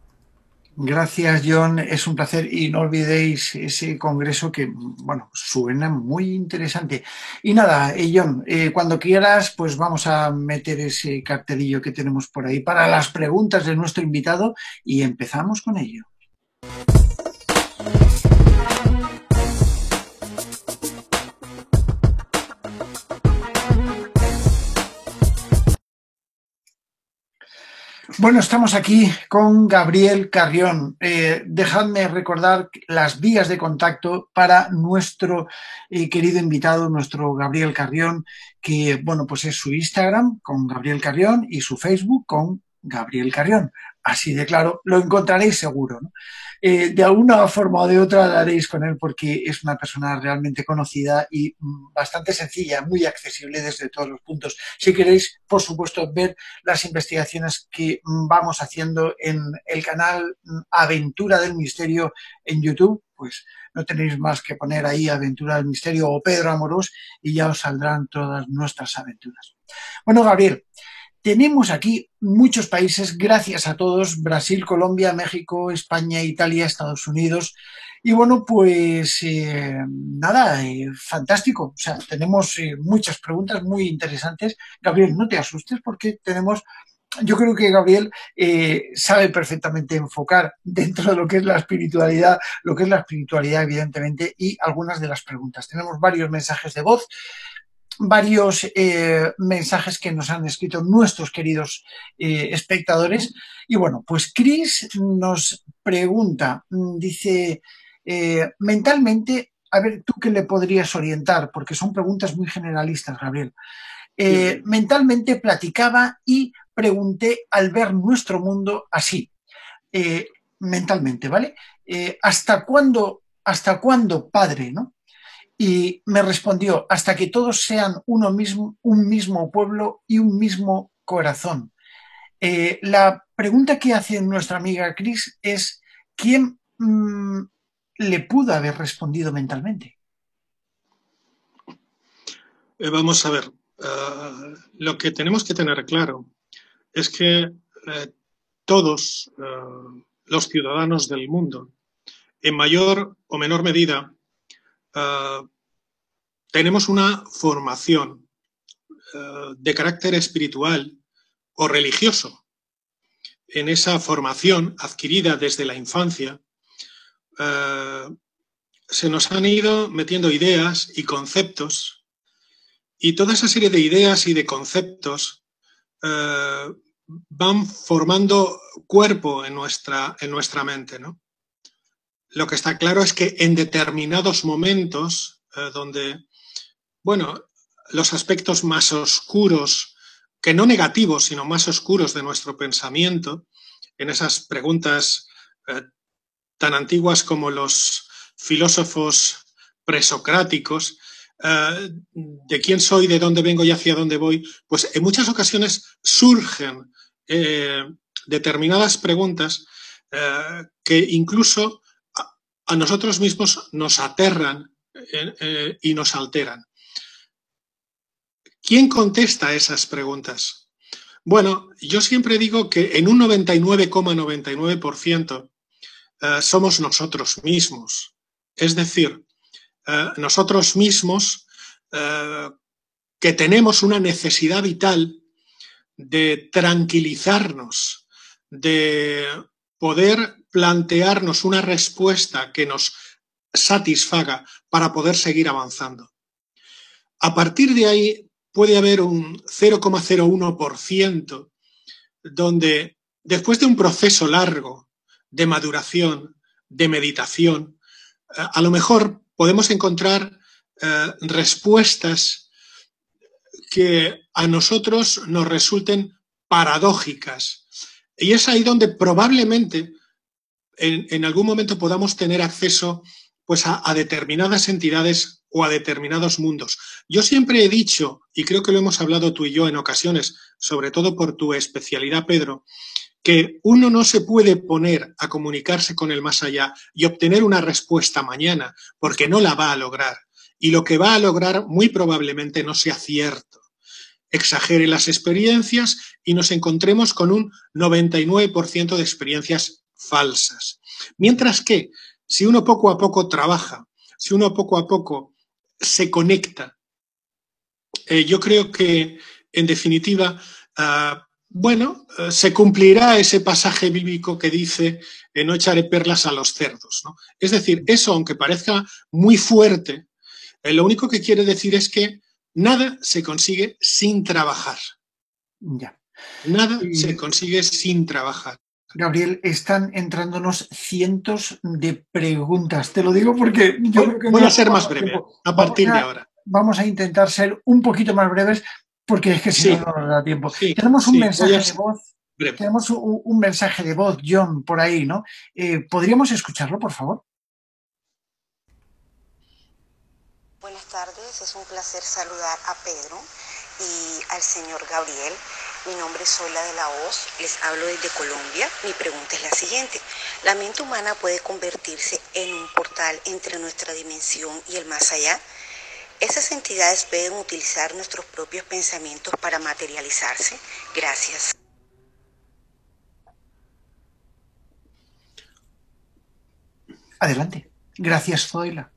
Gracias, John. Es un placer y no olvidéis ese congreso que, bueno, suena muy interesante. Y nada, eh, John, eh, cuando quieras, pues vamos a meter ese cartelillo que tenemos por ahí para las preguntas de nuestro invitado y empezamos con ello. Bueno, estamos aquí con Gabriel Carrión. Eh, dejadme recordar las vías de contacto para nuestro eh, querido invitado, nuestro Gabriel Carrión, que, bueno, pues es su Instagram con Gabriel Carrión y su Facebook con Gabriel Carrión. Así de claro, lo encontraréis seguro. ¿no? Eh, de alguna forma o de otra daréis con él porque es una persona realmente conocida y mm, bastante sencilla, muy accesible desde todos los puntos. Si queréis, por supuesto, ver las investigaciones que mm, vamos haciendo en el canal mm, Aventura del Misterio en YouTube, pues no tenéis más que poner ahí Aventura del Misterio o Pedro Amorós y ya os saldrán todas nuestras aventuras. Bueno, Gabriel, tenemos aquí muchos países, gracias a todos, Brasil, Colombia, México, España, Italia, Estados Unidos. Y bueno, pues eh, nada, eh, fantástico. O sea, tenemos eh, muchas preguntas muy interesantes. Gabriel, no te asustes porque tenemos yo creo que Gabriel sabe perfectamente enfocar dentro de lo que es la espiritualidad, lo que es la espiritualidad, evidentemente, y algunas de las preguntas. Tenemos varios mensajes de voz varios eh, mensajes que nos han escrito nuestros queridos eh, espectadores. Y bueno, pues Chris nos pregunta, mm, dice, eh, mentalmente, a ver, tú qué le podrías orientar, porque son preguntas muy generalistas, Gabriel. Mentalmente platicaba y pregunté al ver nuestro mundo así, mentalmente, ¿vale? ¿Hasta cuándo, hasta cuándo, padre, no? Y me respondió, hasta que todos sean uno mismo, un mismo pueblo y un mismo corazón. Eh, la pregunta que hace nuestra amiga Chris es, ¿quién mm, le pudo haber respondido mentalmente? Eh, vamos a ver, eh, lo que tenemos que tener claro es que todos los ciudadanos del mundo, en mayor o menor medida, tenemos una formación eh, de carácter espiritual o religioso. En esa formación adquirida desde la infancia, eh, se nos han ido metiendo ideas y conceptos y toda esa serie de ideas y de conceptos eh, van formando cuerpo en nuestra, en nuestra mente. ¿no? Lo que está claro es que en determinados momentos, donde, bueno, los aspectos más oscuros, que no negativos, sino más oscuros de nuestro pensamiento, en esas preguntas eh, tan antiguas como los filósofos presocráticos, eh, de quién soy, de dónde vengo y hacia dónde voy, pues en muchas ocasiones surgen eh, determinadas preguntas que incluso a, nosotros mismos nos aterran y nos alteran. ¿Quién contesta esas preguntas? Bueno, yo siempre digo que en un 99,99% eh, somos nosotros mismos. Es decir, eh, nosotros mismos eh, que tenemos una necesidad vital de tranquilizarnos, de poder plantearnos una respuesta que nos satisfaga para poder seguir avanzando. A partir de ahí puede haber un 0,01% donde después de un proceso largo de maduración, de meditación, eh, a lo mejor podemos encontrar eh, respuestas que a nosotros nos resulten paradójicas. Y es ahí donde probablemente en, algún momento podamos tener acceso pues a determinadas entidades o a determinados mundos. Yo siempre he dicho, y creo que lo hemos hablado tú y yo en ocasiones, sobre todo por tu especialidad, Pedro, que uno no se puede poner a comunicarse con el más allá y obtener una respuesta mañana, porque no la va a lograr. Y lo que va a lograr muy probablemente no sea cierto. Exagere las experiencias y nos encontremos con un 99% de experiencias falsas. Mientras que, si uno poco a poco trabaja, si uno poco a poco se conecta. Eh, yo creo que, en definitiva, ah, bueno, eh, se cumplirá ese pasaje bíblico que dice eh, no echaré perlas a los cerdos. Es decir, eso, aunque parezca muy fuerte, lo único que quiere decir es que nada se consigue sin trabajar. Ya. Nada se consigue sin trabajar. Gabriel, están entrándonos cientos de preguntas. Te lo digo porque yo creo que... Voy a ser más breve a partir de ahora. Vamos a intentar ser un poquito más breves porque es que si no, no nos da tiempo. tenemos un mensaje de voz. Tenemos un, mensaje de voz, John, por ahí, ¿no? Eh, ¿Podríamos escucharlo, por favor? Buenas tardes, es un placer saludar a Pedro y al señor Gabriel. Mi nombre es Sola de la Hoz, les hablo desde Colombia. Mi pregunta es la siguiente. ¿La mente humana puede convertirse en un portal entre nuestra dimensión y el más allá? ¿Esas entidades pueden utilizar nuestros propios pensamientos para materializarse? Gracias. Adelante. Gracias, Zoila.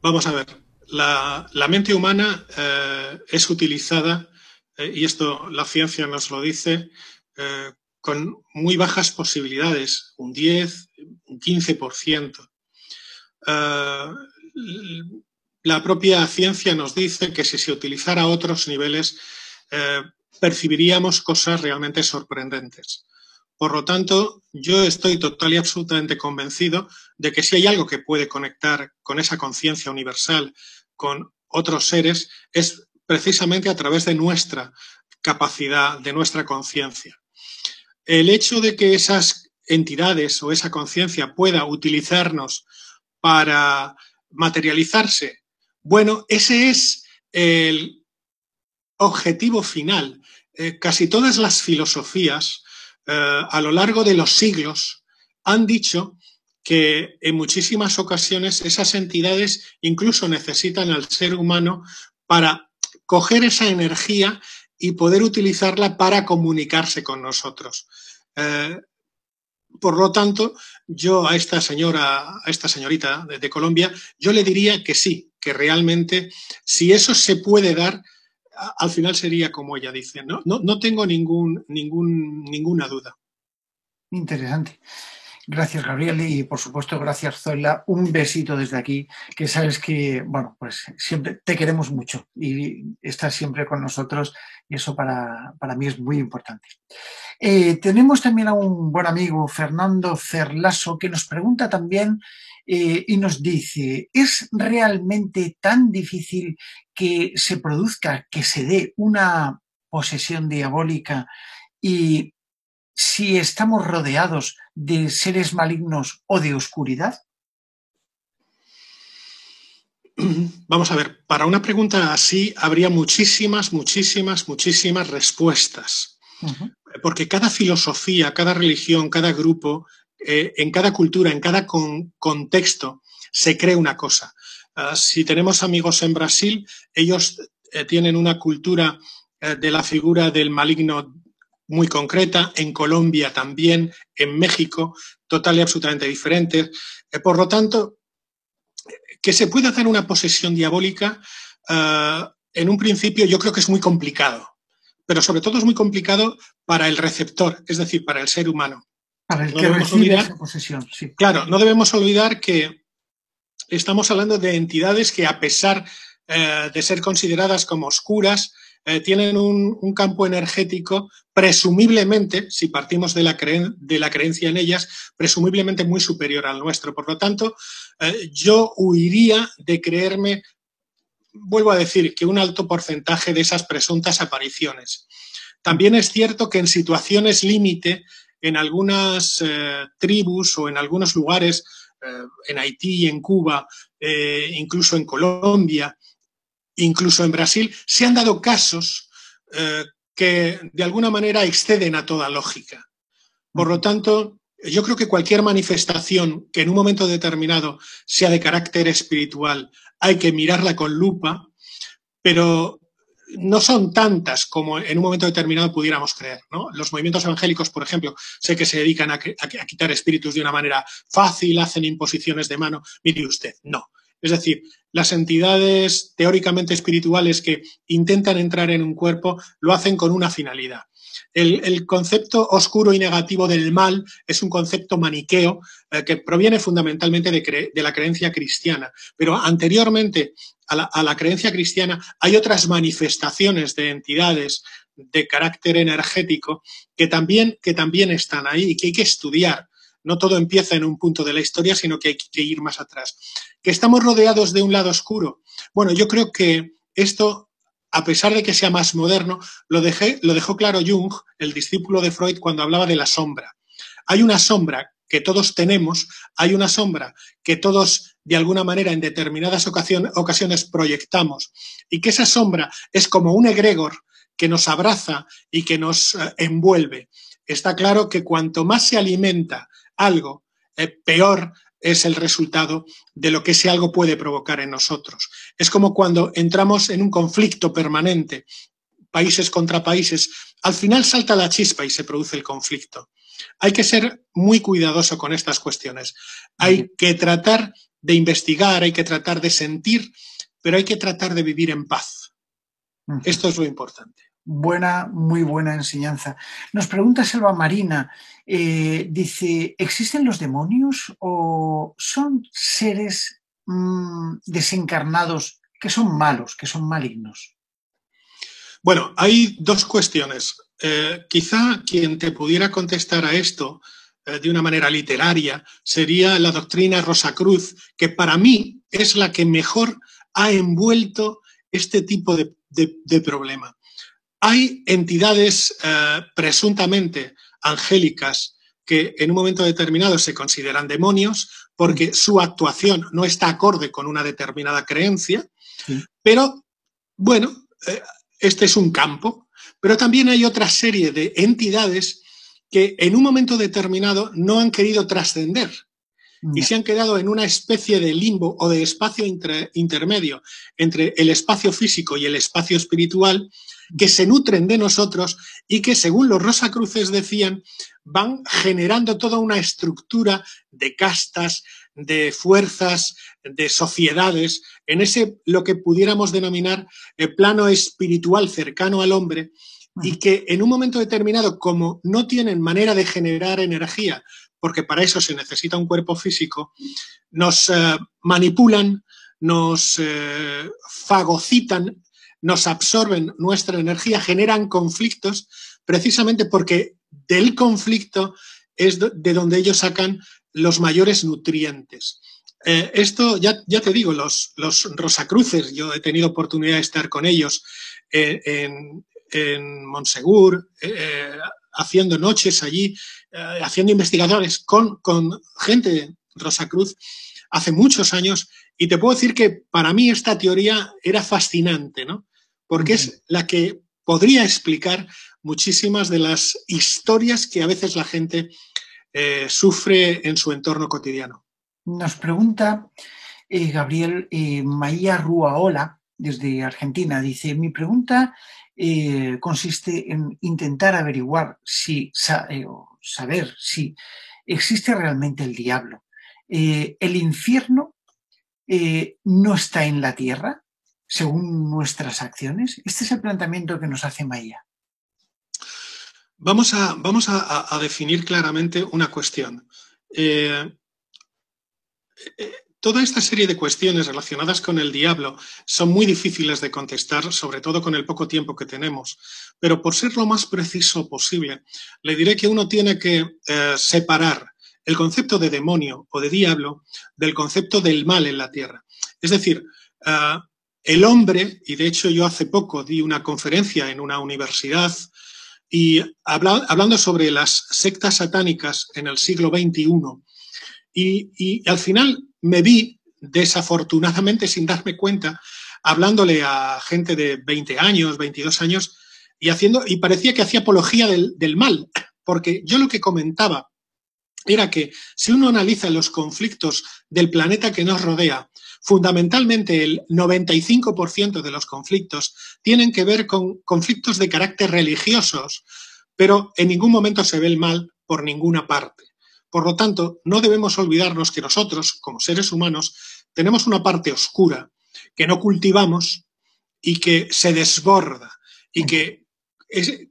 Vamos a ver. La, mente humana eh, es utilizada eh, y esto la ciencia nos lo dice, eh, con muy bajas posibilidades, un 10, un 15%. Eh, la propia ciencia nos dice que si se utilizara otros niveles, percibiríamos cosas realmente sorprendentes. Por lo tanto, yo estoy total y absolutamente convencido de que si hay algo que puede conectar con esa conciencia universal, con otros seres, es precisamente a través de nuestra capacidad, de nuestra conciencia. El hecho de que esas entidades o esa conciencia pueda utilizarnos para materializarse, bueno, ese es el objetivo final. Eh, casi todas las filosofías eh, a lo largo de los siglos han dicho que en muchísimas ocasiones esas entidades incluso necesitan al ser humano para coger esa energía y poder utilizarla para comunicarse con nosotros. Eh, por lo tanto, yo a esta señora, a esta señorita de, Colombia, yo le diría que sí, que realmente, si eso se puede dar, al final sería como ella dice. No, no, no tengo ningún, ningún, ninguna duda. Interesante. Gracias, Gabriel, y por supuesto, gracias, Zoila. Un besito desde aquí, que sabes que, bueno, pues siempre te queremos mucho y estás siempre con nosotros y eso para, mí es muy importante. Eh, tenemos también a un buen amigo, Fernando Ferlaso, que nos pregunta también eh, y nos dice, ¿es realmente tan difícil que se produzca, que se dé una posesión diabólica y si estamos rodeados de seres malignos o de oscuridad? [clears throat] Vamos a ver, para una pregunta así habría muchísimas, muchísimas, muchísimas respuestas. Porque cada filosofía, cada religión, cada grupo, eh, en cada cultura, en cada contexto, se cree una cosa. Ah, si tenemos amigos en Brasil, ellos eh, tienen una cultura eh, de la figura del maligno muy concreta, en Colombia también, en México, total y absolutamente diferentes. Eh, por lo tanto, que se pueda hacer una posesión diabólica, eh, en un principio yo creo que es muy complicado, pero sobre todo es muy complicado para el receptor, es decir, para el ser humano. Para el que recibe esa posesión, sí. Claro, no debemos olvidar que estamos hablando de entidades que a pesar eh, de ser consideradas como oscuras, eh, tienen un, campo energético presumiblemente, si partimos de la, creencia en ellas, presumiblemente muy superior al nuestro. Por lo tanto, eh, yo huiría de creerme, vuelvo a decir, que un alto porcentaje de esas presuntas apariciones. También es cierto que en situaciones límite, en algunas eh, tribus o en algunos lugares, en Haití, en Cuba, incluso en Colombia, incluso en Brasil, se han dado casos eh, que de alguna manera exceden a toda lógica. Por lo tanto, yo creo que cualquier manifestación que en un momento determinado sea de carácter espiritual hay que mirarla con lupa, pero no son tantas como en un momento determinado pudiéramos creer. Los movimientos evangélicos, por ejemplo, sé que se dedican a, quitar espíritus de una manera fácil, hacen imposiciones de mano. Mire usted, no. Es decir, las entidades teóricamente espirituales que intentan entrar en un cuerpo lo hacen con una finalidad. El, concepto oscuro y negativo del mal es un concepto maniqueo eh, que proviene fundamentalmente de, la creencia cristiana. Pero anteriormente a la, creencia cristiana hay otras manifestaciones de entidades de carácter energético que también, que también están ahí y que hay que estudiar. No todo empieza en un punto de la historia, sino que hay que ir más atrás. ¿Que estamos rodeados de un lado oscuro? Bueno, yo creo que esto, a pesar de que sea más moderno, lo, lo dejó claro Jung, el discípulo de Freud, cuando hablaba de la sombra. Hay una sombra que todos tenemos, hay una sombra que todos de alguna manera en determinadas ocasiones proyectamos y que esa sombra es como un egregor que nos abraza y que nos eh, envuelve. Está claro que cuanto más se alimenta algo, eh, peor es el resultado de lo que ese algo puede provocar en nosotros. Es como cuando entramos en un conflicto permanente, países contra países, al final salta la chispa y se produce el conflicto. Hay que ser muy cuidadoso con estas cuestiones. Hay que tratar de investigar, hay que tratar de sentir, pero hay que tratar de vivir en paz. Esto es lo importante buena, muy buena enseñanza. Nos pregunta Selva Marina, eh, dice, ¿existen los demonios o son seres mm, desencarnados que son malos, que son malignos? Bueno, hay dos cuestiones. Eh, quizá quien te pudiera contestar a esto eh, de una manera literaria sería la doctrina Rosacruz, que para mí es la que mejor ha envuelto este tipo de problema. Hay entidades eh, presuntamente angélicas que en un momento determinado se consideran demonios porque mm. su actuación no está acorde con una determinada creencia, pero bueno, eh, este es un campo, pero también hay otra serie de entidades que en un momento determinado no han querido trascender y se han quedado en una especie de limbo o de espacio intermedio entre el espacio físico y el espacio espiritual que se nutren de nosotros y que, según los Rosacruces decían, van generando toda una estructura de castas, de fuerzas, de sociedades, en ese lo que pudiéramos denominar el plano espiritual cercano al hombre, y que en un momento determinado, como no tienen manera de generar energía, porque para eso se necesita un cuerpo físico, nos eh, manipulan, nos eh, fagocitan, nos absorben nuestra energía, generan conflictos, precisamente porque del conflicto es de donde ellos sacan los mayores nutrientes. Eh, esto, ya, ya, te digo, los, los, Rosacruces, yo he tenido oportunidad de estar con ellos en, en Monsegur, haciendo noches allí, haciendo investigadores con, con gente Rosacruz hace muchos años y te puedo decir que para mí esta teoría era fascinante, ¿no? Porque es la que podría explicar muchísimas de las historias que a veces la gente eh, sufre en su entorno cotidiano. Nos pregunta eh, Gabriel eh, Maía Ruaola desde Argentina. Dice, mi pregunta consiste en intentar averiguar si, saber si existe realmente el diablo. el infierno eh, no está en la tierra según nuestras acciones? Este es el planteamiento que nos hace Maía. Vamos a, vamos a, definir claramente una cuestión. Eh, eh, toda esta serie de cuestiones relacionadas con el diablo son muy difíciles de contestar, sobre todo con el poco tiempo que tenemos. Pero por ser lo más preciso posible, le diré que uno tiene que separar el concepto de demonio o de diablo del concepto del mal en la tierra. Es decir, eh, el hombre, y de hecho yo hace poco di una conferencia en una universidad y hablando sobre las sectas satánicas en el siglo XXI, y, y al final me vi, desafortunadamente sin darme cuenta, hablándole a gente de 20 años, 22 años, y, haciendo, y parecía que hacía apología del, del mal, porque yo lo que comentaba era que si uno analiza los conflictos del planeta que nos rodea, fundamentalmente el 95% de los conflictos tienen que ver con conflictos de carácter religiosos, pero en ningún momento se ve el mal por ninguna parte. Por lo tanto, no debemos olvidarnos que nosotros, como seres humanos, tenemos una parte oscura que no cultivamos y que se desborda y que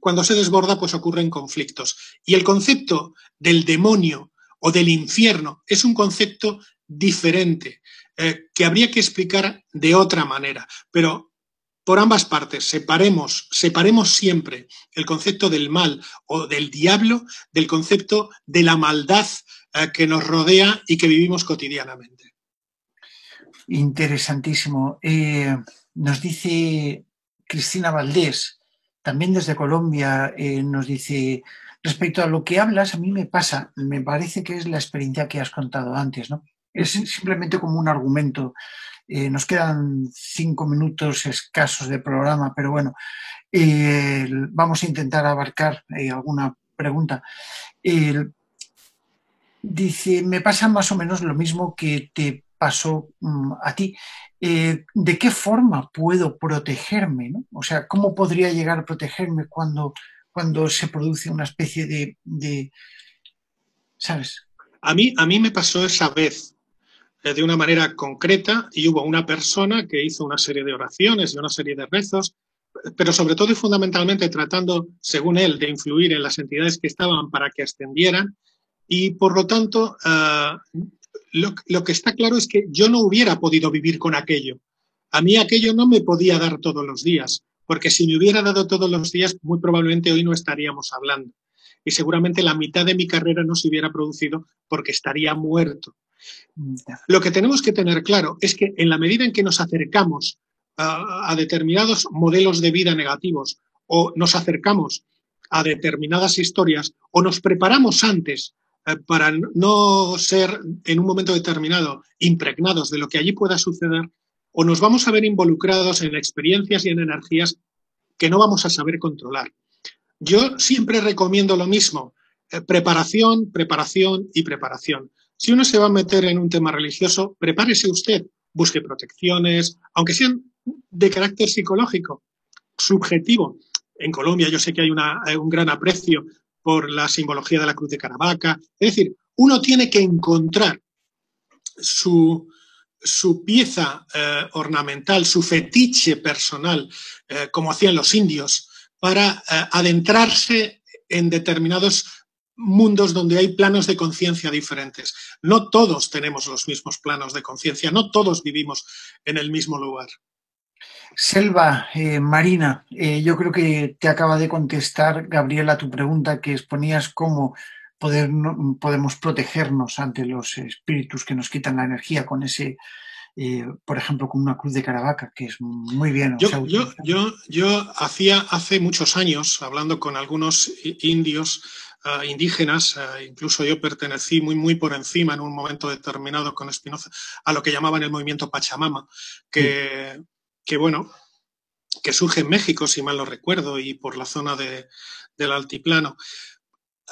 cuando se desborda, pues ocurren conflictos. Y el concepto del demonio o del infierno es un concepto diferente eh, que habría que explicar de otra manera. Pero por ambas partes, separemos, separemos siempre el concepto del mal o del diablo del concepto de la maldad eh, que nos rodea y que vivimos cotidianamente. Interesantísimo. Eh, nos dice Cristina Valdés, también desde Colombia nos dice, respecto a lo que hablas, a mí me pasa, me parece que es la experiencia que has contado antes, ¿no? Es simplemente como un argumento. Eh, nos quedan cinco minutos escasos de programa, pero bueno, eh, vamos a intentar abarcar alguna pregunta. dice, me pasa más o menos lo mismo que te pasó mm, a ti. Eh, ¿De qué forma puedo protegerme? O sea, ¿cómo podría llegar a protegerme cuando, cuando se produce una especie de, ¿sabes? A mí, a mí me pasó esa vez eh, de una manera concreta y hubo una persona que hizo una serie de oraciones y una serie de rezos, pero sobre todo y fundamentalmente tratando, según él, de influir en las entidades que estaban para que ascendieran y por lo tanto ah, lo, que está claro es que yo no hubiera podido vivir con aquello. A mí aquello no me podía dar todos los días, porque si me hubiera dado todos los días, muy probablemente hoy no estaríamos hablando. Y seguramente la mitad de mi carrera no se hubiera producido porque estaría muerto. Lo que tenemos que tener claro es que en la medida en que nos acercamos a, determinados modelos de vida negativos o nos acercamos a determinadas historias o nos preparamos antes eh, para no ser en un momento determinado impregnados de lo que allí pueda suceder, o nos vamos a ver involucrados en experiencias y en energías que no vamos a saber controlar. Yo siempre recomiendo lo mismo, eh, preparación, preparación y preparación. Si uno se va a meter en un tema religioso, prepárese usted, busque protecciones, aunque sean de carácter psicológico, subjetivo. En Colombia yo sé que hay un gran aprecio por la simbología de la cruz de Caravaca. Es decir, uno tiene que encontrar su, su pieza eh, ornamental, su fetiche personal, eh, como hacían los indios, para eh, adentrarse en determinados mundos donde hay planos de conciencia diferentes. No todos tenemos los mismos planos de conciencia, no todos vivimos en el mismo lugar. Selva, eh, Marina, eh, yo creo que te acaba de contestar, Gabriela, tu pregunta que exponías cómo poder, podemos protegernos ante los espíritus que nos quitan la energía con ese, eh, por ejemplo, con una cruz de Caravaca, que es muy bien. Yo, yo, yo, yo, hacía hace muchos años, hablando con algunos indios, uh, indígenas, uh, incluso yo pertenecí muy, muy por encima en un momento determinado con Espinoza a lo que llamaban el movimiento Pachamama, que, sí. que bueno, que surge en México, si mal no recuerdo, y por la zona de, del altiplano.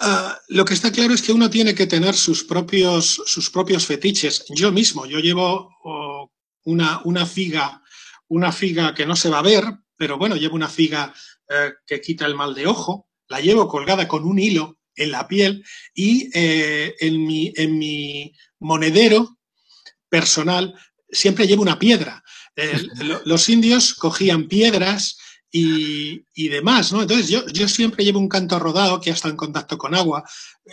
Uh, lo que está claro es que uno tiene que tener sus propios, sus propios fetiches. Yo mismo, yo llevo oh, una, una, figa, una figa que no se va a ver, pero bueno, llevo una figa eh, que quita el mal de ojo, la llevo colgada con un hilo en la piel y eh, en, mi, en mi monedero personal siempre llevo una piedra. Eh, [laughs] los indios cogían piedras y, y, demás, ¿no? Entonces yo, yo siempre llevo un canto rodado que ha estado en contacto con agua.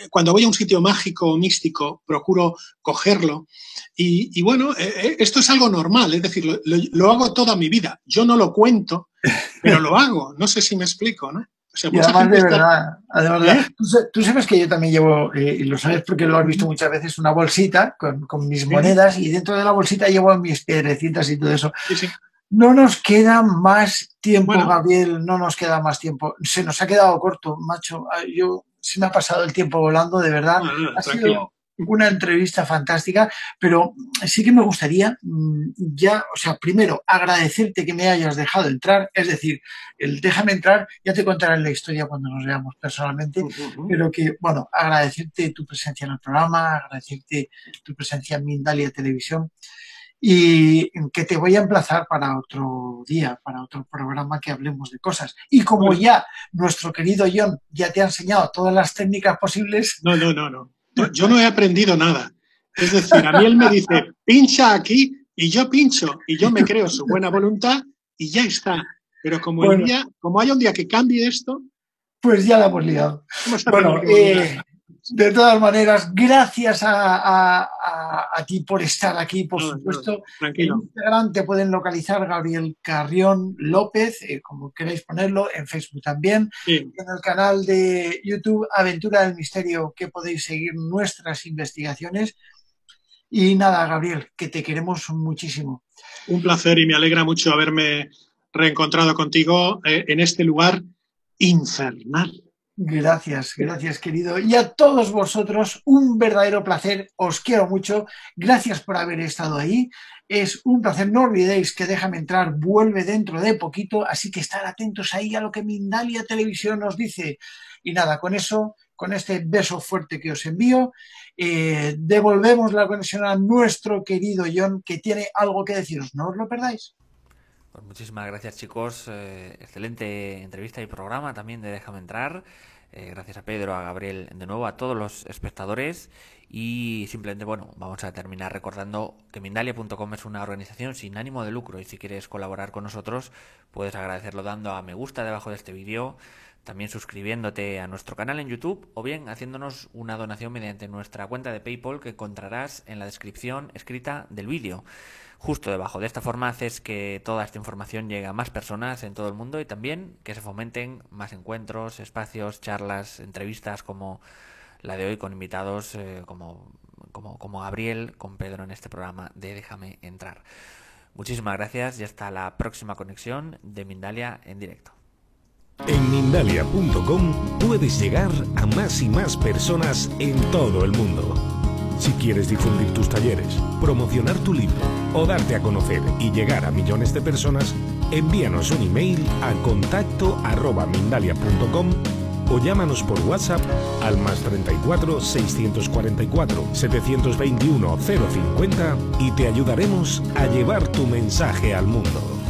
Cuando voy a un sitio mágico o místico, procuro cogerlo. Y, y bueno, eh, esto es algo normal, es decir, lo, lo, lo, hago toda mi vida. Yo no lo cuento, [laughs] pero lo hago. No sé si me explico, ¿no? O sea, y además de está... verdad, además ¿Eh? tú, tú, sabes que yo también llevo, eh, y lo sabes porque lo has visto muchas veces, una bolsita con, con mis monedas y dentro de la bolsita llevo mis piedrecitas y todo eso. Sí, sí. No nos queda más tiempo, bueno. Gabriel, no nos queda más tiempo. Se nos ha quedado corto, macho. Yo se me ha pasado el tiempo volando, de verdad. No, no, ha tranquilo. sido una entrevista fantástica, pero sí que me gustaría mm, ya, o sea, primero agradecerte que me hayas dejado entrar, es decir, el déjame entrar, ya te contaré la historia cuando nos veamos personalmente, uh -huh. pero que, bueno, agradecerte tu presencia en el programa, agradecerte tu presencia en Mindalia Televisión y que te voy a emplazar para otro día, para otro programa que hablemos de cosas. Y como ya nuestro querido John ya te ha enseñado todas las técnicas posibles. No, no, no, no. Yo no he aprendido nada. Es decir, a mí él me dice, pincha aquí y yo pincho y yo me creo su buena voluntad y ya está. Pero como, bueno. el día, como haya un día que cambie esto. Pues ya la hemos liado. Bueno, eh, de todas maneras, gracias a, a, a, a, ti por estar aquí, por no, supuesto. No, tranquilo. En Instagram te pueden localizar Gabriel Carrión López, eh, como queréis ponerlo, en Facebook también. Sí. En el canal de YouTube Aventura del Misterio, que podéis seguir nuestras investigaciones. Y nada, Gabriel, que te queremos muchísimo. Un placer y me alegra mucho haberme reencontrado contigo eh, en este lugar infernal. Gracias, gracias querido. Y a todos vosotros, un verdadero placer. Os quiero mucho. Gracias por haber estado ahí. Es un placer. No olvidéis que Déjame entrar vuelve dentro de poquito, así que estar atentos ahí a lo que Mindalia Televisión nos dice. Y nada, con eso, con este beso fuerte que os envío, eh, devolvemos la conexión a nuestro querido John, que tiene algo que deciros. No os lo perdáis. Pues muchísimas gracias chicos, eh, excelente entrevista y programa también de Déjame entrar. Eh, gracias a Pedro, a Gabriel, de nuevo a todos los espectadores. Y simplemente, bueno, vamos a terminar recordando que Mindalia.com es una organización sin ánimo de lucro. Y si quieres colaborar con nosotros puedes agradecerlo dando a me gusta debajo de este vídeo, también suscribiéndote a nuestro canal en YouTube o bien haciéndonos una donación mediante nuestra cuenta de PayPal que encontrarás en la descripción escrita del vídeo justo debajo. De esta forma haces que toda esta información llegue a más personas en todo el mundo y también que se fomenten más encuentros, espacios, charlas, entrevistas como la de hoy con invitados eh, como, como, como Gabriel, con Pedro en este programa de Déjame entrar. Muchísimas gracias y hasta la próxima conexión de Mindalia en directo. En Mindalia.com puedes llegar a más y más personas en todo el mundo. Si quieres difundir tus talleres, promocionar tu libro o darte a conocer y llegar a millones de personas, envíanos un email a contacto arroba mindalia.com o llámanos por WhatsApp al más 34 644 721 050 y te ayudaremos a llevar tu mensaje al mundo.